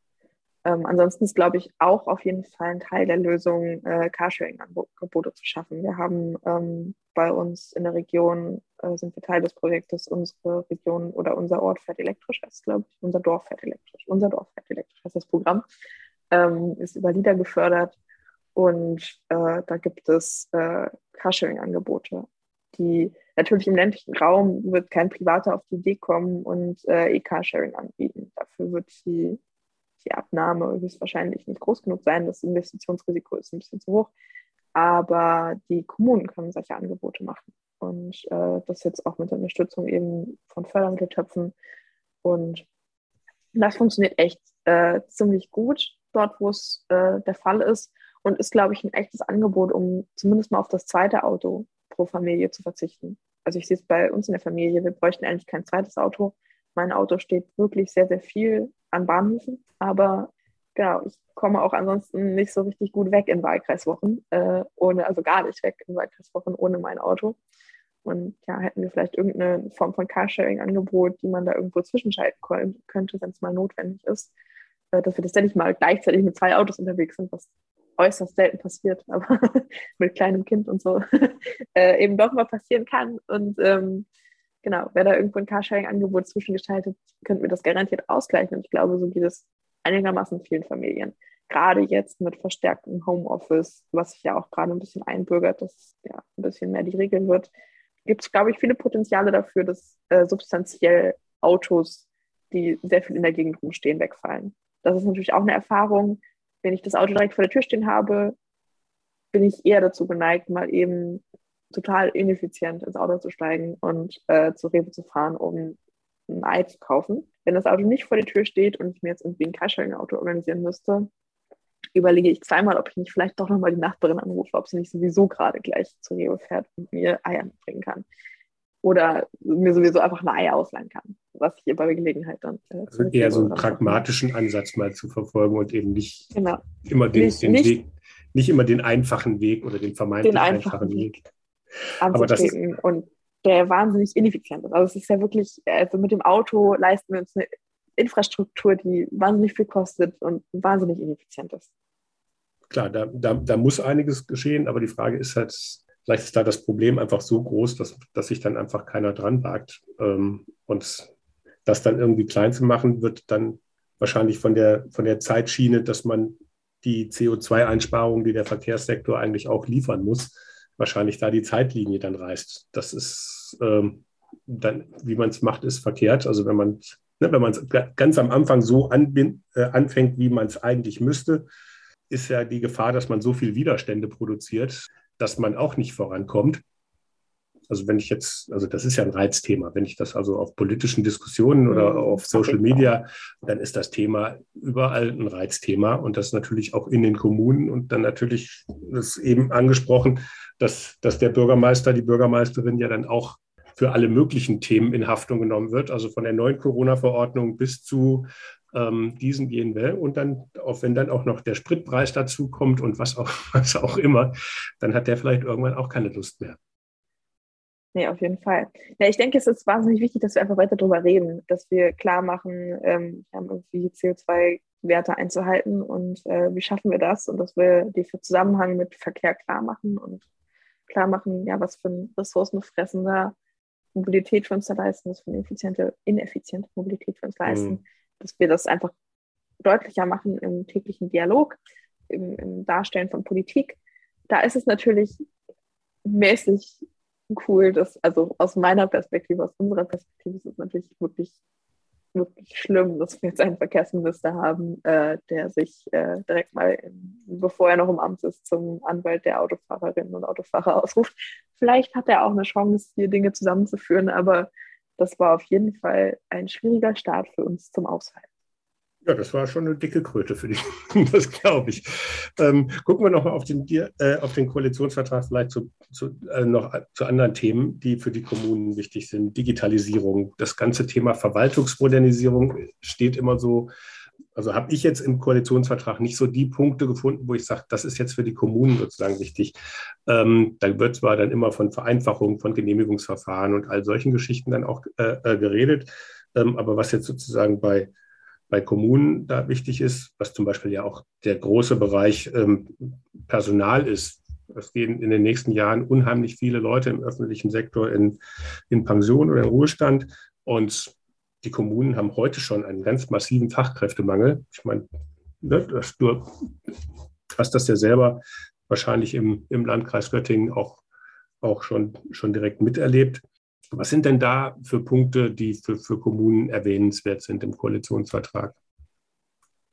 Ähm, ansonsten ist, glaube ich, auch auf jeden Fall ein Teil der Lösung, äh, Carsharing-Angebote zu schaffen. Wir haben ähm, bei uns in der Region, äh, sind wir Teil des Projektes, unsere Region oder unser Ort fährt elektrisch, heißt glaube ich, unser Dorf fährt elektrisch. Unser Dorf fährt elektrisch, heißt das Programm, ähm, ist über LIDA gefördert und äh, da gibt es äh, Carsharing-Angebote, die natürlich im ländlichen Raum wird kein Privater auf die Idee kommen und äh, E-Carsharing anbieten. Dafür wird die die Abnahme höchstwahrscheinlich nicht groß genug sein. Das Investitionsrisiko ist ein bisschen zu hoch. Aber die Kommunen können solche Angebote machen. Und äh, das jetzt auch mit der Unterstützung eben von Fördermitteltöpfen. Und das funktioniert echt äh, ziemlich gut dort, wo es äh, der Fall ist. Und ist, glaube ich, ein echtes Angebot, um zumindest mal auf das zweite Auto pro Familie zu verzichten. Also ich sehe es bei uns in der Familie, wir bräuchten eigentlich kein zweites Auto. Mein Auto steht wirklich sehr, sehr viel an Bahnhöfen. Aber genau, ich komme auch ansonsten nicht so richtig gut weg in Wahlkreiswochen, äh, ohne, also gar nicht weg in Wahlkreiswochen ohne mein Auto. Und ja, hätten wir vielleicht irgendeine Form von Carsharing-Angebot, die man da irgendwo zwischenschalten könnte, wenn es mal notwendig ist, äh, dass wir tatsächlich mal gleichzeitig mit zwei Autos unterwegs sind, was äußerst selten passiert, aber mit kleinem Kind und so äh, eben doch mal passieren kann. Und ähm, genau, wäre da irgendwo ein Carsharing-Angebot zwischengeschaltet, könnten wir das garantiert ausgleichen. Und ich glaube, so geht es einigermaßen vielen Familien. Gerade jetzt mit verstärktem Homeoffice, was sich ja auch gerade ein bisschen einbürgert, dass ja ein bisschen mehr die Regel wird, gibt es, glaube ich, viele Potenziale dafür, dass äh, substanziell Autos, die sehr viel in der Gegend rumstehen, wegfallen. Das ist natürlich auch eine Erfahrung. Wenn ich das Auto direkt vor der Tür stehen habe, bin ich eher dazu geneigt, mal eben total ineffizient ins Auto zu steigen und äh, zu Rewe zu fahren, um ein Ei zu kaufen. Wenn das Auto nicht vor der Tür steht und ich mir jetzt irgendwie ein Carsharing-Auto organisieren müsste, überlege ich zweimal, ob ich nicht vielleicht doch nochmal die Nachbarin anrufe, ob sie nicht sowieso gerade gleich zu Rewe fährt und mir Eier mitbringen kann. Oder mir sowieso einfach ein Ei ausleihen kann, was ich ihr bei Gelegenheit dann. Äh, also eher so einen pragmatischen Ansatz mal zu verfolgen und eben nicht genau. immer den, nicht, den nicht, Weg, nicht immer den einfachen Weg oder den vermeintlich den einfachen, einfachen Weg anzutreten und der wahnsinnig ineffizient ist. Also es ist ja wirklich, also mit dem Auto leisten wir uns eine Infrastruktur, die wahnsinnig viel kostet und wahnsinnig ineffizient ist. Klar, da, da, da muss einiges geschehen, aber die Frage ist halt, vielleicht ist da das Problem einfach so groß, dass, dass sich dann einfach keiner dran wagt. Ähm, und das dann irgendwie klein zu machen, wird dann wahrscheinlich von der, von der Zeitschiene, dass man die CO2-Einsparungen, die der Verkehrssektor eigentlich auch liefern muss, wahrscheinlich da die Zeitlinie dann reißt. Das ist ähm, dann, wie man es macht, ist verkehrt. Also wenn man ne, wenn man es ganz am Anfang so anbind, äh, anfängt, wie man es eigentlich müsste, ist ja die Gefahr, dass man so viel Widerstände produziert, dass man auch nicht vorankommt. Also wenn ich jetzt, also das ist ja ein Reizthema, wenn ich das also auf politischen Diskussionen oder mhm. auf Social Media, dann ist das Thema überall ein Reizthema und das natürlich auch in den Kommunen und dann natürlich, das eben angesprochen, dass, dass der Bürgermeister, die Bürgermeisterin ja dann auch für alle möglichen Themen in Haftung genommen wird, also von der neuen Corona-Verordnung bis zu ähm, diesen gehen will. Und dann, auch wenn dann auch noch der Spritpreis dazu kommt und was auch, was auch immer, dann hat der vielleicht irgendwann auch keine Lust mehr. Nee, auf jeden Fall. Ja, ich denke, es ist wahnsinnig wichtig, dass wir einfach weiter darüber reden, dass wir klar machen, ähm, wir haben irgendwie CO2-Werte einzuhalten und äh, wie schaffen wir das und dass wir die Zusammenhang mit Verkehr klar machen und klar machen, ja, was für ein ressourcenfressender Mobilität für uns da leisten, was für eine effiziente, ineffiziente Mobilität für uns leisten, mhm. dass wir das einfach deutlicher machen im täglichen Dialog, im, im Darstellen von Politik. Da ist es natürlich mäßig cool, dass, also aus meiner Perspektive, aus unserer Perspektive ist es natürlich wirklich, wirklich schlimm, dass wir jetzt einen Verkehrsminister haben, äh, der sich äh, direkt mal, in, bevor er noch im Amt ist, zum Anwalt der Autofahrerinnen und Autofahrer ausruft. Vielleicht hat er auch eine Chance, hier Dinge zusammenzuführen, aber das war auf jeden Fall ein schwieriger Start für uns zum Aushalten. Ja, das war schon eine dicke Kröte für dich, das glaube ich. Ähm, gucken wir nochmal auf den, äh, auf den Koalitionsvertrag vielleicht zu, zu, äh, noch zu anderen Themen, die für die Kommunen wichtig sind. Digitalisierung, das ganze Thema Verwaltungsmodernisierung steht immer so, also habe ich jetzt im Koalitionsvertrag nicht so die Punkte gefunden, wo ich sage, das ist jetzt für die Kommunen sozusagen wichtig. Ähm, da wird zwar dann immer von Vereinfachung, von Genehmigungsverfahren und all solchen Geschichten dann auch äh, äh geredet, ähm, aber was jetzt sozusagen bei bei Kommunen da wichtig ist, was zum Beispiel ja auch der große Bereich ähm, Personal ist. Es gehen in den nächsten Jahren unheimlich viele Leute im öffentlichen Sektor in, in Pension oder in Ruhestand. Und die Kommunen haben heute schon einen ganz massiven Fachkräftemangel. Ich meine, ne, das, du hast das ja selber wahrscheinlich im, im Landkreis Göttingen auch, auch schon, schon direkt miterlebt. Was sind denn da für Punkte, die für, für Kommunen erwähnenswert sind im Koalitionsvertrag?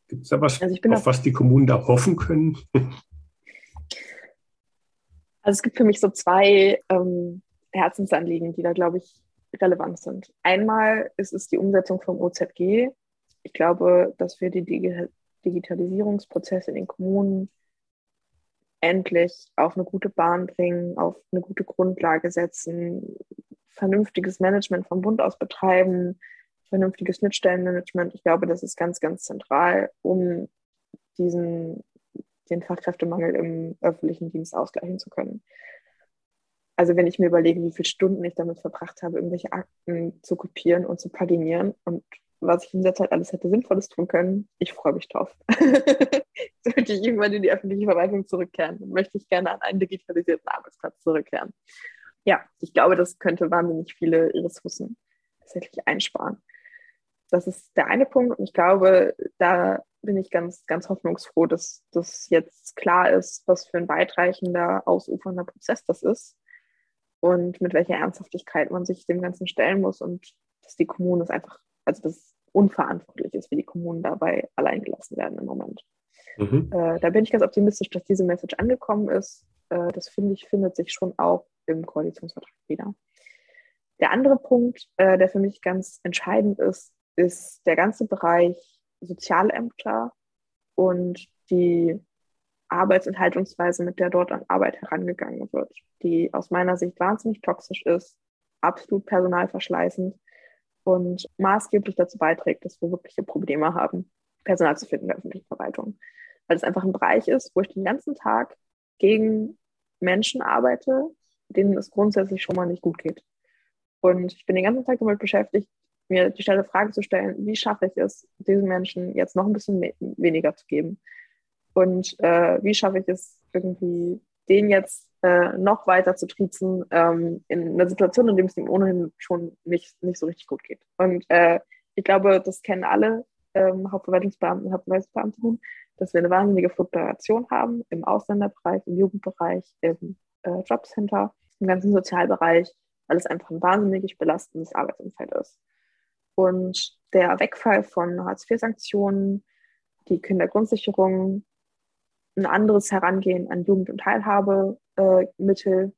Gibt es da was, also auf was die Kommunen da hoffen können? Also es gibt für mich so zwei ähm, Herzensanliegen, die da, glaube ich, relevant sind. Einmal ist es die Umsetzung vom OZG. Ich glaube, dass wir die Digitalisierungsprozesse in den Kommunen endlich auf eine gute Bahn bringen, auf eine gute Grundlage setzen, vernünftiges Management vom Bund aus betreiben, vernünftiges Schnittstellenmanagement. Ich glaube, das ist ganz, ganz zentral, um diesen, den Fachkräftemangel im öffentlichen Dienst ausgleichen zu können. Also wenn ich mir überlege, wie viele Stunden ich damit verbracht habe, irgendwelche Akten zu kopieren und zu paginieren und was ich in der Zeit alles hätte Sinnvolles tun können, ich freue mich drauf. Sollte ich irgendwann in die öffentliche Verwaltung zurückkehren, möchte ich gerne an einen digitalisierten Arbeitsplatz zurückkehren ja, ich glaube, das könnte wahnsinnig viele Ressourcen tatsächlich einsparen. Das ist der eine Punkt und ich glaube, da bin ich ganz, ganz hoffnungsfroh, dass das jetzt klar ist, was für ein weitreichender, ausufernder Prozess das ist und mit welcher Ernsthaftigkeit man sich dem Ganzen stellen muss und dass die Kommunen es einfach, also dass es unverantwortlich ist, wie die Kommunen dabei allein gelassen werden im Moment. Mhm. Äh, da bin ich ganz optimistisch, dass diese Message angekommen ist. Äh, das finde ich, findet sich schon auch im Koalitionsvertrag wieder. Der andere Punkt, äh, der für mich ganz entscheidend ist, ist der ganze Bereich Sozialämter und die Arbeitsenthaltungsweise, mit der dort an Arbeit herangegangen wird, die aus meiner Sicht wahnsinnig toxisch ist, absolut personalverschleißend und maßgeblich dazu beiträgt, dass wir wirkliche Probleme haben, Personal zu finden in der öffentlichen Verwaltung. Weil es einfach ein Bereich ist, wo ich den ganzen Tag gegen Menschen arbeite, denen es grundsätzlich schon mal nicht gut geht. Und ich bin den ganzen Tag damit beschäftigt, mir die stelle Frage zu stellen, wie schaffe ich es, diesen Menschen jetzt noch ein bisschen weniger zu geben? Und äh, wie schaffe ich es irgendwie, den jetzt äh, noch weiter zu triezen ähm, in einer Situation, in der es ihm ohnehin schon nicht, nicht so richtig gut geht? Und äh, ich glaube, das kennen alle ähm, Hauptverwaltungsbeamten Hauptverwaltungsbeamtinnen, dass wir eine wahnsinnige Fluktuation haben im Ausländerbereich, im Jugendbereich, im äh, Jobcenter, im ganzen Sozialbereich, weil es einfach ein wahnsinnig belastendes Arbeitsumfeld ist. Und der Wegfall von Hartz-IV-Sanktionen, die Kindergrundsicherung, ein anderes Herangehen an Jugend- und Teilhabemittel,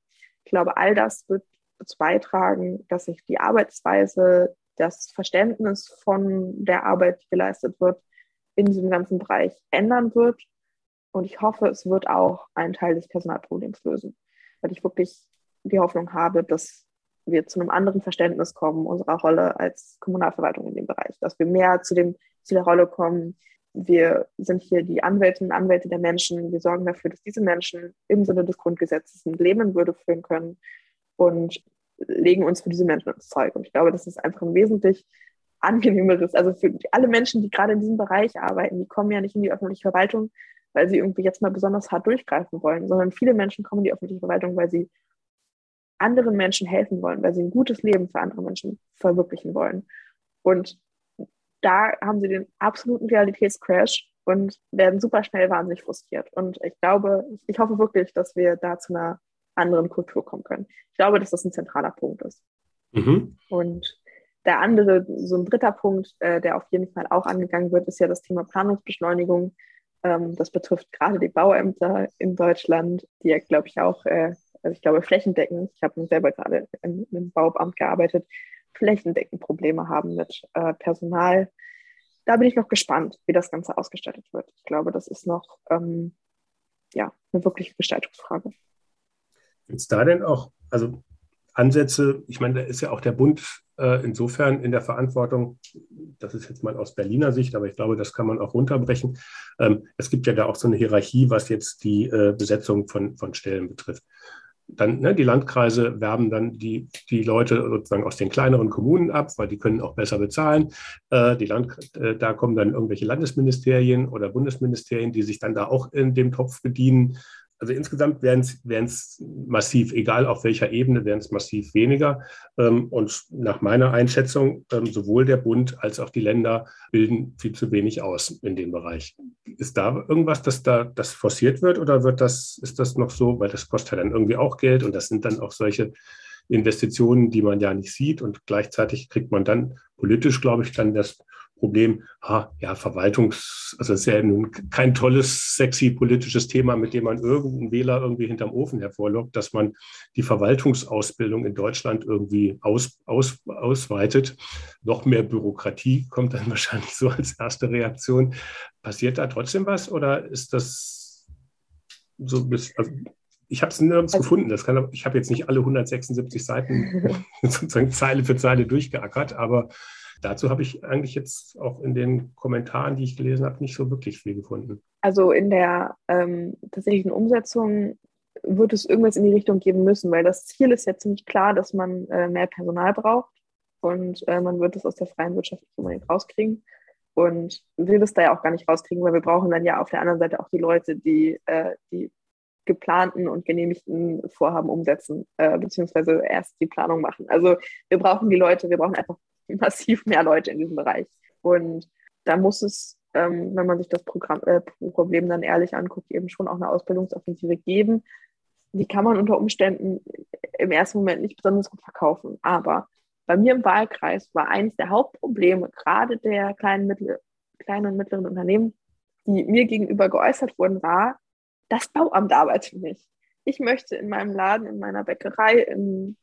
ich glaube, all das wird dazu beitragen, dass sich die Arbeitsweise, das Verständnis von der Arbeit, die geleistet wird, in diesem ganzen Bereich ändern wird. Und ich hoffe, es wird auch einen Teil des Personalproblems lösen, weil ich wirklich die Hoffnung habe, dass wir zu einem anderen Verständnis kommen unserer Rolle als Kommunalverwaltung in dem Bereich, dass wir mehr zu, dem, zu der Rolle kommen, wir sind hier die Anwältinnen und Anwälte der Menschen. Wir sorgen dafür, dass diese Menschen im Sinne des Grundgesetzes ein Leben in Würde führen können und legen uns für diese Menschen ins Zeug. Und ich glaube, das ist einfach ein wesentlich angenehmeres, also für alle Menschen, die gerade in diesem Bereich arbeiten, die kommen ja nicht in die öffentliche Verwaltung, weil sie irgendwie jetzt mal besonders hart durchgreifen wollen, sondern viele Menschen kommen in die öffentliche Verwaltung, weil sie anderen Menschen helfen wollen, weil sie ein gutes Leben für andere Menschen verwirklichen wollen. Und da haben sie den absoluten Realitätscrash und werden super schnell wahnsinnig frustriert. Und ich glaube, ich hoffe wirklich, dass wir da zu einer anderen Kultur kommen können. Ich glaube, dass das ein zentraler Punkt ist. Mhm. Und der andere, so ein dritter Punkt, äh, der auf jeden Fall auch angegangen wird, ist ja das Thema Planungsbeschleunigung. Ähm, das betrifft gerade die Bauämter in Deutschland, die ja, glaube ich, auch, äh, also ich glaube, flächendeckend, ich habe selber gerade in einem Bauamt gearbeitet, flächendeckend Probleme haben mit äh, Personal. Da bin ich noch gespannt, wie das Ganze ausgestaltet wird. Ich glaube, das ist noch ähm, ja, eine wirkliche Gestaltungsfrage. Gibt es da denn auch, also Ansätze, ich meine, da ist ja auch der Bund äh, insofern in der Verantwortung, das ist jetzt mal aus Berliner Sicht, aber ich glaube, das kann man auch runterbrechen. Ähm, es gibt ja da auch so eine Hierarchie, was jetzt die äh, Besetzung von, von Stellen betrifft dann ne, die Landkreise werben dann die, die Leute sozusagen aus den kleineren Kommunen ab, weil die können auch besser bezahlen. Äh, die Land, äh, da kommen dann irgendwelche Landesministerien oder Bundesministerien, die sich dann da auch in dem Topf bedienen also insgesamt wären es massiv, egal auf welcher Ebene, wären es massiv weniger. Ähm, und nach meiner Einschätzung, ähm, sowohl der Bund als auch die Länder bilden viel zu wenig aus in dem Bereich. Ist da irgendwas, dass da das forciert wird oder wird das, ist das noch so, weil das kostet ja dann irgendwie auch Geld und das sind dann auch solche Investitionen, die man ja nicht sieht und gleichzeitig kriegt man dann politisch, glaube ich, dann das Problem, ah, ja, Verwaltungs, also es ist ja nun kein tolles, sexy politisches Thema, mit dem man irgendeinen Wähler irgendwie hinterm Ofen hervorlockt, dass man die Verwaltungsausbildung in Deutschland irgendwie aus, aus, ausweitet. Noch mehr Bürokratie kommt dann wahrscheinlich so als erste Reaktion. Passiert da trotzdem was oder ist das so bis, also ich habe es nirgends also, gefunden. Das kann, ich habe jetzt nicht alle 176 Seiten sozusagen Zeile für Zeile durchgeackert, aber Dazu habe ich eigentlich jetzt auch in den Kommentaren, die ich gelesen habe, nicht so wirklich viel gefunden. Also in der ähm, tatsächlichen Umsetzung wird es irgendwas in die Richtung geben müssen, weil das Ziel ist ja ziemlich klar, dass man äh, mehr Personal braucht und äh, man wird es aus der freien Wirtschaft nicht unbedingt rauskriegen und will es da ja auch gar nicht rauskriegen, weil wir brauchen dann ja auf der anderen Seite auch die Leute, die äh, die geplanten und genehmigten Vorhaben umsetzen, äh, beziehungsweise erst die Planung machen. Also wir brauchen die Leute, wir brauchen einfach massiv mehr Leute in diesem Bereich. Und da muss es, ähm, wenn man sich das Programm, äh, Problem dann ehrlich anguckt, eben schon auch eine Ausbildungsoffensive geben. Die kann man unter Umständen im ersten Moment nicht besonders gut verkaufen. Aber bei mir im Wahlkreis war eines der Hauptprobleme, gerade der kleinen, mittel, kleinen und mittleren Unternehmen, die mir gegenüber geäußert wurden, war, das Bauamt arbeitet nicht. Ich möchte in meinem Laden, in meiner Bäckerei, in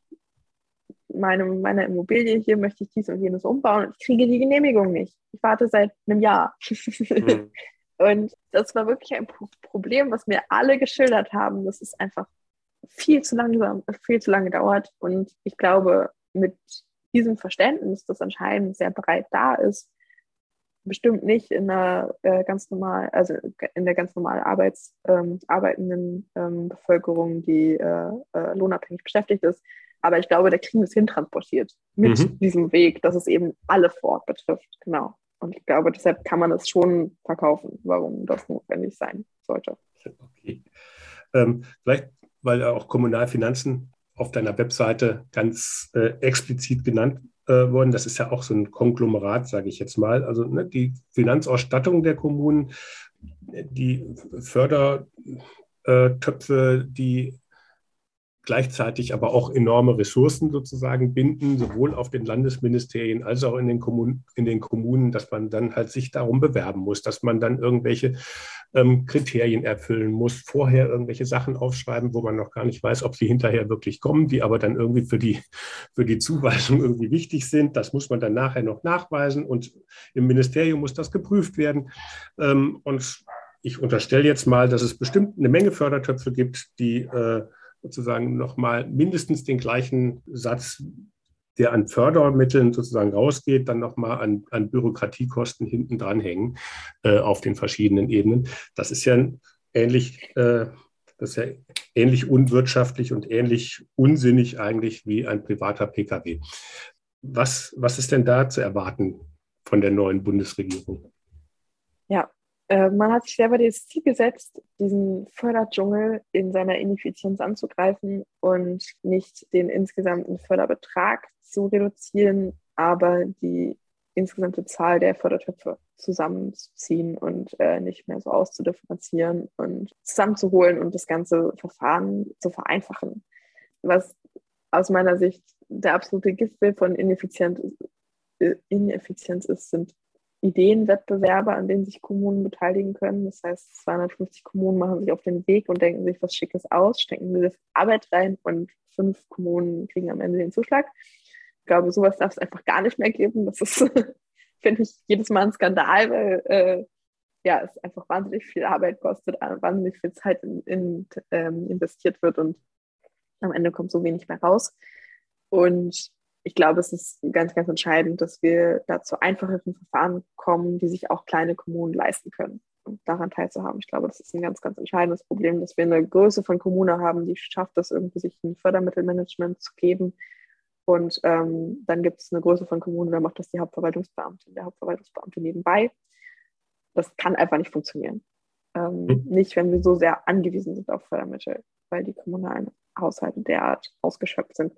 meinem, meiner Immobilie hier möchte ich dies und jenes umbauen und ich kriege die Genehmigung nicht. Ich warte seit einem Jahr. Mhm. und das war wirklich ein Problem, was mir alle geschildert haben. Das ist einfach viel zu langsam, viel zu lange dauert. Und ich glaube, mit diesem Verständnis, das anscheinend sehr breit da ist, bestimmt nicht in der äh, ganz normal, also in der ganz normal arbeits, ähm, arbeitenden ähm, Bevölkerung, die äh, äh, lohnabhängig beschäftigt ist, aber ich glaube, der kriegen es hintransportiert mit mhm. diesem Weg, dass es eben alle vor Ort betrifft. Genau. Und ich glaube, deshalb kann man es schon verkaufen, warum das notwendig sein sollte. Okay. Ähm, vielleicht, weil auch Kommunalfinanzen auf deiner Webseite ganz äh, explizit genannt äh, wurden. Das ist ja auch so ein Konglomerat, sage ich jetzt mal. Also ne, die Finanzausstattung der Kommunen, die Fördertöpfe, die gleichzeitig aber auch enorme Ressourcen sozusagen binden, sowohl auf den Landesministerien als auch in den, Kommunen, in den Kommunen, dass man dann halt sich darum bewerben muss, dass man dann irgendwelche ähm, Kriterien erfüllen muss, vorher irgendwelche Sachen aufschreiben, wo man noch gar nicht weiß, ob sie hinterher wirklich kommen, die aber dann irgendwie für die, für die Zuweisung irgendwie wichtig sind. Das muss man dann nachher noch nachweisen und im Ministerium muss das geprüft werden. Ähm, und ich unterstelle jetzt mal, dass es bestimmt eine Menge Fördertöpfe gibt, die äh, sozusagen nochmal mindestens den gleichen Satz, der an Fördermitteln sozusagen rausgeht, dann nochmal an, an Bürokratiekosten hinten dranhängen äh, auf den verschiedenen Ebenen. Das ist ja ähnlich, äh, das ist ja ähnlich unwirtschaftlich und ähnlich unsinnig eigentlich wie ein privater Pkw. Was, was ist denn da zu erwarten von der neuen Bundesregierung? Äh, man hat sich selber das Ziel gesetzt, diesen Förderdschungel in seiner Ineffizienz anzugreifen und nicht den insgesamten Förderbetrag zu reduzieren, aber die insgesamte Zahl der Fördertöpfe zusammenzuziehen und äh, nicht mehr so auszudifferenzieren und zusammenzuholen und das ganze Verfahren zu vereinfachen. Was aus meiner Sicht der absolute Gipfel von Ineffizienz, äh, Ineffizienz ist, sind Ideenwettbewerbe, an denen sich Kommunen beteiligen können. Das heißt, 250 Kommunen machen sich auf den Weg und denken sich was Schickes aus, stecken diese Arbeit rein und fünf Kommunen kriegen am Ende den Zuschlag. Ich glaube, sowas darf es einfach gar nicht mehr geben. Das ist, finde ich, jedes Mal ein Skandal, weil äh, ja, es einfach wahnsinnig viel Arbeit kostet, wahnsinnig viel Zeit in, in, ähm, investiert wird und am Ende kommt so wenig mehr raus. Und ich glaube, es ist ganz, ganz entscheidend, dass wir da zu einfacheren Verfahren kommen, die sich auch kleine Kommunen leisten können, um daran teilzuhaben. Ich glaube, das ist ein ganz, ganz entscheidendes Problem, dass wir eine Größe von Kommune haben, die schafft es irgendwie, sich ein Fördermittelmanagement zu geben. Und ähm, dann gibt es eine Größe von Kommunen, da macht das die Hauptverwaltungsbeamtin, der Hauptverwaltungsbeamte nebenbei. Das kann einfach nicht funktionieren. Ähm, mhm. Nicht, wenn wir so sehr angewiesen sind auf Fördermittel, weil die kommunalen Haushalte derart ausgeschöpft sind,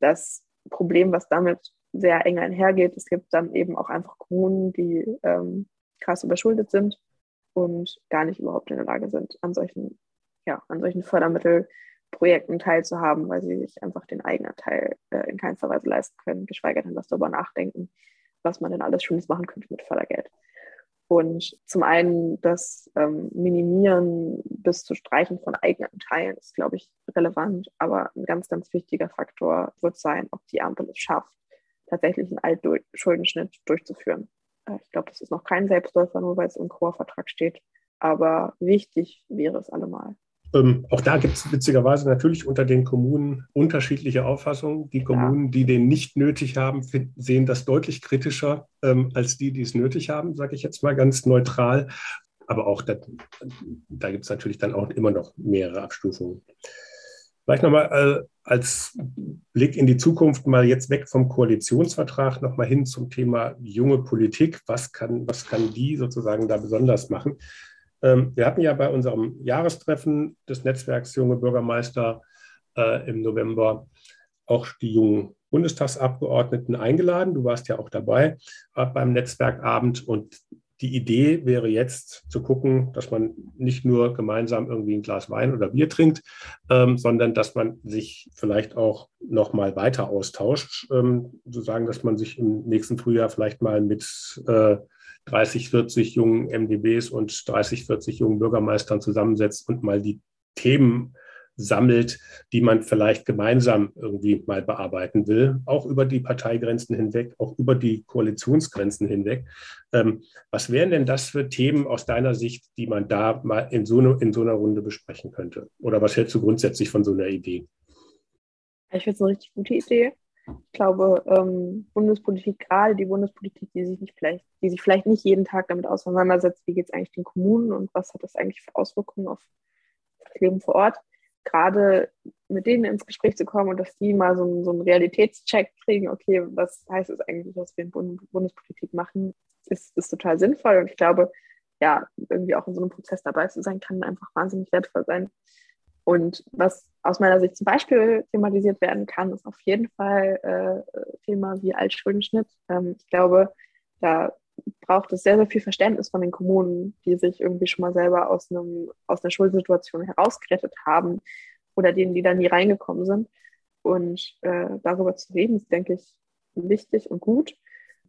dass Problem, was damit sehr eng einhergeht. Es gibt dann eben auch einfach Kommunen, die ähm, krass überschuldet sind und gar nicht überhaupt in der Lage sind, an solchen, ja, an solchen Fördermittelprojekten teilzuhaben, weil sie sich einfach den eigenen Teil äh, in keinster Weise leisten können, geschweige denn dass darüber nachdenken, was man denn alles Schönes machen könnte mit Fördergeld. Und zum einen das ähm, Minimieren bis zu Streichen von eigenen Teilen ist, glaube ich, relevant. Aber ein ganz, ganz wichtiger Faktor wird sein, ob die Ampel es schafft, tatsächlich einen Altschuldenschnitt durchzuführen. Äh, ich glaube, das ist noch kein Selbstläufer, nur weil es im Chorvertrag steht. Aber wichtig wäre es allemal. Ähm, auch da gibt es witzigerweise natürlich unter den Kommunen unterschiedliche Auffassungen. Die Kommunen, die den nicht nötig haben, finden, sehen das deutlich kritischer ähm, als die, die es nötig haben, sage ich jetzt mal ganz neutral. Aber auch das, da gibt es natürlich dann auch immer noch mehrere Abstufungen. Vielleicht nochmal äh, als Blick in die Zukunft mal jetzt weg vom Koalitionsvertrag nochmal hin zum Thema junge Politik. Was kann, was kann die sozusagen da besonders machen? Ähm, wir hatten ja bei unserem Jahrestreffen des Netzwerks Junge Bürgermeister äh, im November auch die jungen Bundestagsabgeordneten eingeladen. Du warst ja auch dabei äh, beim Netzwerkabend und die Idee wäre jetzt zu gucken, dass man nicht nur gemeinsam irgendwie ein Glas Wein oder Bier trinkt, ähm, sondern dass man sich vielleicht auch noch mal weiter austauscht, ähm, sozusagen, dass man sich im nächsten Frühjahr vielleicht mal mit äh, 30, 40 jungen MDBs und 30, 40 jungen Bürgermeistern zusammensetzt und mal die Themen sammelt, die man vielleicht gemeinsam irgendwie mal bearbeiten will, auch über die Parteigrenzen hinweg, auch über die Koalitionsgrenzen hinweg. Ähm, was wären denn das für Themen aus deiner Sicht, die man da mal in so, eine, in so einer Runde besprechen könnte? Oder was hältst du grundsätzlich von so einer Idee? Ich finde es eine richtig gute Idee. Ich glaube, ähm, Bundespolitik, gerade die Bundespolitik, die sich, nicht vielleicht, die sich vielleicht nicht jeden Tag damit auseinandersetzt, wie geht es eigentlich den Kommunen und was hat das eigentlich für Auswirkungen auf das Leben vor Ort, gerade mit denen ins Gespräch zu kommen und dass die mal so, so einen Realitätscheck kriegen, okay, was heißt es eigentlich, was wir in Bund Bundespolitik machen, ist, ist total sinnvoll. Und ich glaube, ja, irgendwie auch in so einem Prozess dabei zu sein, kann einfach wahnsinnig wertvoll sein. Und was aus meiner Sicht zum Beispiel thematisiert werden kann, ist auf jeden Fall äh, Thema wie Altschuldenschnitt. Ähm, ich glaube, da braucht es sehr, sehr viel Verständnis von den Kommunen, die sich irgendwie schon mal selber aus, einem, aus einer Schuldsituation herausgerettet haben oder denen, die da nie reingekommen sind. Und äh, darüber zu reden, ist, denke ich, wichtig und gut.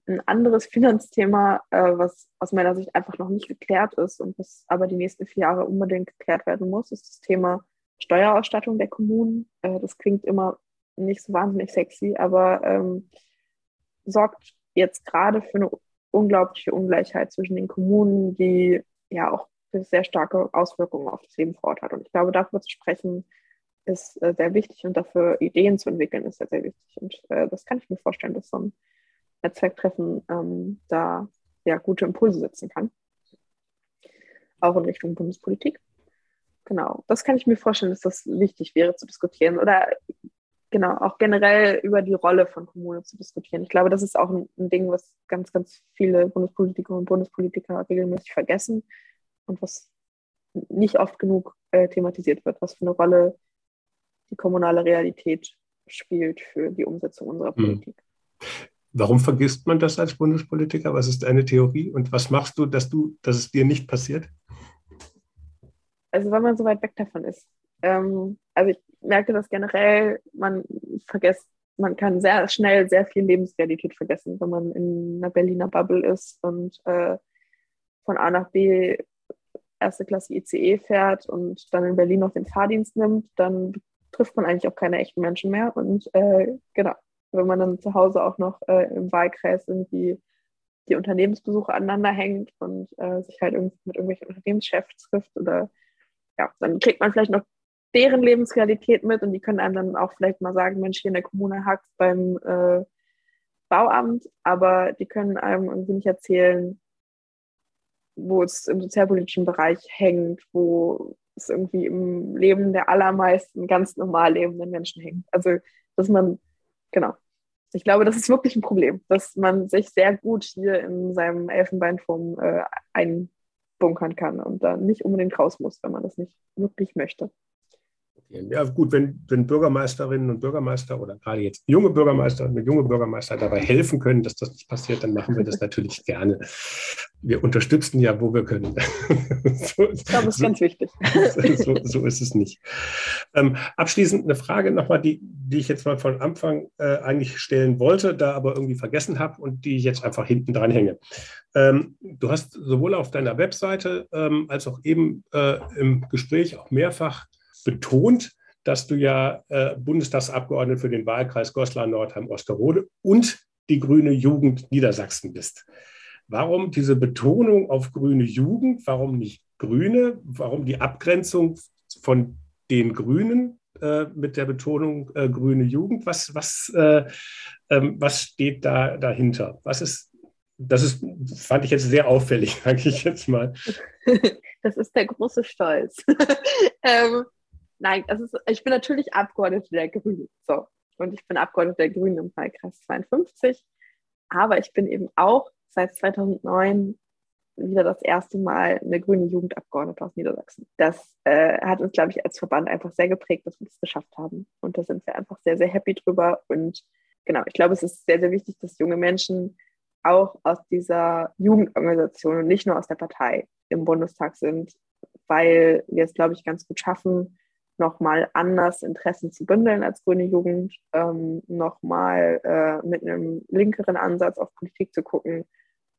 Ein anderes Finanzthema, äh, was aus meiner Sicht einfach noch nicht geklärt ist und was aber die nächsten vier Jahre unbedingt geklärt werden muss, ist das Thema Steuerausstattung der Kommunen. Äh, das klingt immer nicht so wahnsinnig sexy, aber ähm, sorgt jetzt gerade für eine unglaubliche Ungleichheit zwischen den Kommunen, die ja auch sehr starke Auswirkungen auf das Leben vor Ort hat. Und ich glaube, darüber zu sprechen, ist äh, sehr wichtig und dafür Ideen zu entwickeln, ist sehr, sehr wichtig. Und äh, das kann ich mir vorstellen, dass so ein Netzwerktreffen ähm, da ja gute Impulse setzen kann. Auch in Richtung Bundespolitik. Genau, das kann ich mir vorstellen, dass das wichtig wäre zu diskutieren. Oder genau, auch generell über die Rolle von Kommunen zu diskutieren. Ich glaube, das ist auch ein, ein Ding, was ganz, ganz viele Bundespolitikerinnen und Bundespolitiker regelmäßig vergessen und was nicht oft genug äh, thematisiert wird, was für eine Rolle die kommunale Realität spielt für die Umsetzung unserer hm. Politik. Warum vergisst man das als Bundespolitiker? Was ist deine Theorie und was machst du, dass du, dass es dir nicht passiert? Also wenn man so weit weg davon ist. Ähm, also ich merke das generell, man vergisst, man kann sehr schnell sehr viel Lebensrealität vergessen, wenn man in einer Berliner Bubble ist und äh, von A nach B erste Klasse ICE fährt und dann in Berlin noch den Fahrdienst nimmt, dann trifft man eigentlich auch keine echten Menschen mehr. Und äh, genau, wenn man dann zu Hause auch noch äh, im Wahlkreis irgendwie die Unternehmensbesuche aneinander hängt und äh, sich halt irgendwie mit irgendwelchen Unternehmenschefs trifft oder ja, dann kriegt man vielleicht noch deren Lebensrealität mit und die können einem dann auch vielleicht mal sagen, Mensch, hier in der Kommune hakt beim äh, Bauamt, aber die können einem irgendwie nicht erzählen, wo es im sozialpolitischen Bereich hängt, wo es irgendwie im Leben der allermeisten ganz normal lebenden Menschen hängt. Also, dass man, genau. Ich glaube, das ist wirklich ein Problem, dass man sich sehr gut hier in seinem Elfenbeinturm äh, einbunkern kann und da nicht unbedingt raus muss, wenn man das nicht wirklich möchte gehen. Ja, gut, wenn, wenn Bürgermeisterinnen und Bürgermeister oder gerade jetzt junge Bürgermeisterinnen und junge Bürgermeister dabei helfen können, dass das nicht passiert, dann machen wir das natürlich gerne. Wir unterstützen ja, wo wir können. so, ich glaube, das ist so, ganz wichtig. so, so, ist es nicht. Ähm, abschließend eine Frage nochmal, die, die ich jetzt mal von Anfang äh, eigentlich stellen wollte, da aber irgendwie vergessen habe und die ich jetzt einfach hinten dran hänge. Ähm, du hast sowohl auf deiner Webseite ähm, als auch eben äh, im Gespräch auch mehrfach betont, dass du ja äh, Bundestagsabgeordnete für den Wahlkreis Goslar-Nordheim-Osterode und die Grüne Jugend Niedersachsen bist. Warum diese Betonung auf grüne Jugend? Warum nicht Grüne? Warum die Abgrenzung von den Grünen äh, mit der Betonung äh, grüne Jugend? Was, was, äh, ähm, was steht da dahinter? Was ist, das ist, fand ich jetzt sehr auffällig, sage ich jetzt mal. Das ist der große Stolz. ähm, Nein, das ist, ich bin natürlich Abgeordnete der Grünen. So. Und ich bin Abgeordnete der Grünen im Wahlkreis 52. Aber ich bin eben auch seit 2009 wieder das erste Mal eine grüne Jugendabgeordnete aus Niedersachsen. Das äh, hat uns, glaube ich, als Verband einfach sehr geprägt, dass wir das geschafft haben. Und da sind wir einfach sehr, sehr happy drüber. Und genau, ich glaube, es ist sehr, sehr wichtig, dass junge Menschen auch aus dieser Jugendorganisation und nicht nur aus der Partei im Bundestag sind, weil wir es, glaube ich, ganz gut schaffen, nochmal anders Interessen zu bündeln als grüne Jugend, ähm, nochmal äh, mit einem linkeren Ansatz auf Politik zu gucken,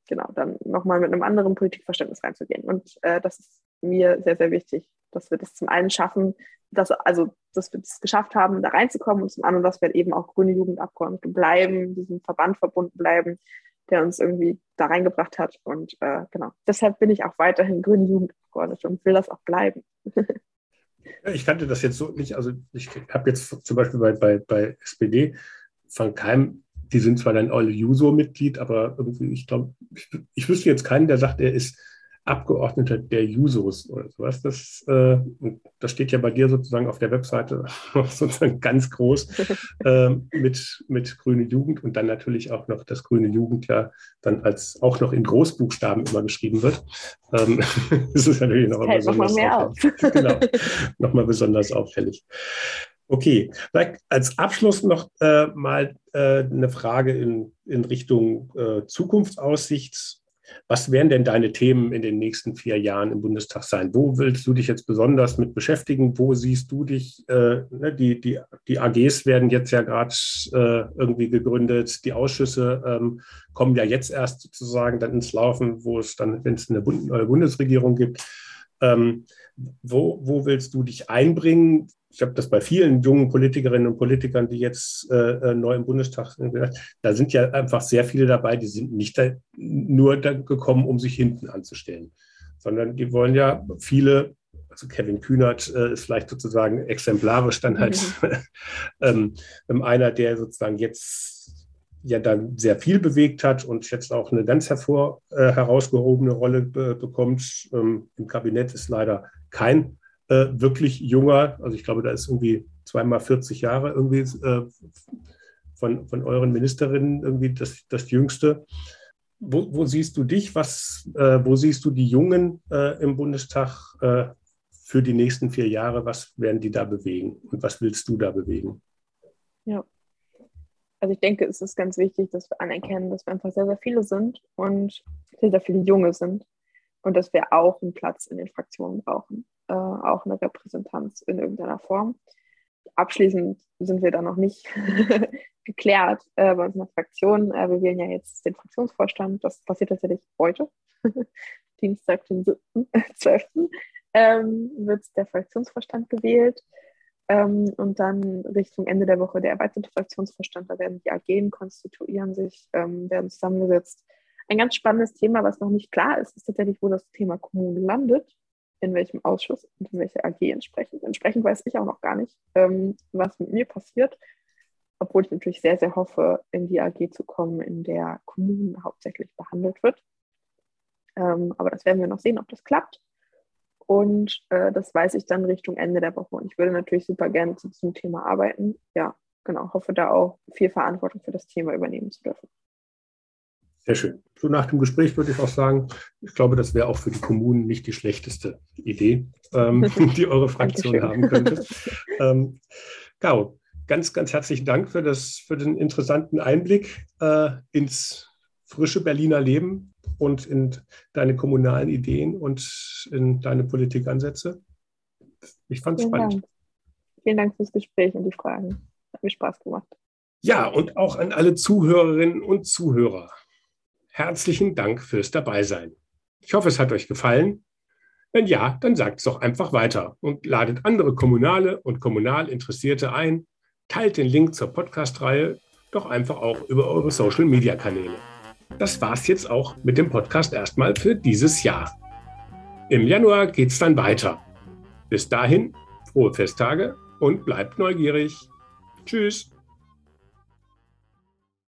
genau, dann nochmal mit einem anderen Politikverständnis reinzugehen. Und äh, das ist mir sehr, sehr wichtig, dass wir das zum einen schaffen, dass, also, dass wir es geschafft haben, da reinzukommen und zum anderen, dass wir eben auch grüne Jugendabgeordnete bleiben, diesem Verband verbunden bleiben, der uns irgendwie da reingebracht hat. Und äh, genau, deshalb bin ich auch weiterhin grüne Jugendabgeordnete und will das auch bleiben. Ich kannte das jetzt so nicht. Also ich habe jetzt zum Beispiel bei, bei, bei SPD von keinem, die sind zwar dann alle Juso-Mitglied, aber irgendwie, ich glaube, ich, ich wüsste jetzt keinen, der sagt, er ist Abgeordneter der Jusos oder sowas. Das, äh, das steht ja bei dir sozusagen auf der Webseite sozusagen ganz groß äh, mit, mit Grüne Jugend und dann natürlich auch noch das Grüne Jugend ja dann als auch noch in Großbuchstaben immer geschrieben wird. Ähm, das ist natürlich noch mal besonders noch auffällig. genau, nochmal besonders auffällig. Okay, vielleicht als Abschluss noch äh, mal äh, eine Frage in, in Richtung äh, Zukunftsaussicht Was werden denn deine Themen in den nächsten vier Jahren im Bundestag sein? Wo willst du dich jetzt besonders mit beschäftigen? Wo siehst du dich? Äh, ne, die, die, die AGs werden jetzt ja gerade äh, irgendwie gegründet. Die Ausschüsse ähm, kommen ja jetzt erst sozusagen dann ins Laufen, wo es dann, wenn es eine neue Bundesregierung gibt. Ähm, wo, wo willst du dich einbringen? Ich habe das bei vielen jungen Politikerinnen und Politikern, die jetzt äh, äh neu im Bundestag sind, da sind ja einfach sehr viele dabei, die sind nicht da, nur da gekommen, um sich hinten anzustellen, sondern die wollen ja viele, also Kevin Kühnert äh, ist vielleicht sozusagen exemplarisch dann halt mhm. ähm, ähm, einer, der sozusagen jetzt ja dann sehr viel bewegt hat und jetzt auch eine ganz hervor äh, herausgehobene Rolle be bekommt. Ähm, Im Kabinett ist leider kein äh, wirklich junger, also ich glaube, da ist irgendwie zweimal 40 Jahre irgendwie äh, von, von euren Ministerinnen irgendwie das, das Jüngste. Wo, wo siehst du dich? Was, äh, wo siehst du die Jungen äh, im Bundestag äh, für die nächsten vier Jahre? Was werden die da bewegen und was willst du da bewegen? Ja, also ich denke, es ist ganz wichtig, dass wir anerkennen, dass wir einfach sehr, sehr viele sind und sehr, sehr viele Junge sind und dass wir auch einen Platz in den Fraktionen brauchen äh, auch eine Repräsentanz in irgendeiner Form. Abschließend sind wir da noch nicht geklärt äh, bei uns in der Fraktion. Äh, wir wählen ja jetzt den Fraktionsvorstand. Das passiert tatsächlich heute, Dienstag, den 7.12. Ähm, wird der Fraktionsvorstand gewählt. Ähm, und dann Richtung Ende der Woche der erweiterte Fraktionsvorstand. Da werden die AGen konstituieren sich, ähm, werden zusammengesetzt. Ein ganz spannendes Thema, was noch nicht klar ist, ist tatsächlich, wo das Thema Kommunen landet in welchem Ausschuss und in welcher AG entsprechend. Entsprechend weiß ich auch noch gar nicht, ähm, was mit mir passiert, obwohl ich natürlich sehr, sehr hoffe, in die AG zu kommen, in der Kommunen hauptsächlich behandelt wird. Ähm, aber das werden wir noch sehen, ob das klappt. Und äh, das weiß ich dann Richtung Ende der Woche. Und ich würde natürlich super gerne zu diesem Thema arbeiten. Ja, genau, hoffe da auch viel Verantwortung für das Thema übernehmen zu dürfen. Sehr schön. So nach dem Gespräch würde ich auch sagen, ich glaube, das wäre auch für die Kommunen nicht die schlechteste Idee, ähm, die eure Fraktion haben könnte. Ähm, Caro, ganz, ganz herzlichen Dank für, das, für den interessanten Einblick äh, ins frische Berliner Leben und in deine kommunalen Ideen und in deine Politikansätze. Ich fand es spannend. Dank. Vielen Dank fürs Gespräch und die Fragen. Hat mir Spaß gemacht. Ja, und auch an alle Zuhörerinnen und Zuhörer. Herzlichen Dank fürs Dabeisein. Ich hoffe, es hat euch gefallen. Wenn ja, dann sagt es doch einfach weiter und ladet andere Kommunale und kommunal Interessierte ein. Teilt den Link zur Podcast-Reihe doch einfach auch über eure Social-Media-Kanäle. Das war's jetzt auch mit dem Podcast erstmal für dieses Jahr. Im Januar geht's dann weiter. Bis dahin, frohe Festtage und bleibt neugierig. Tschüss.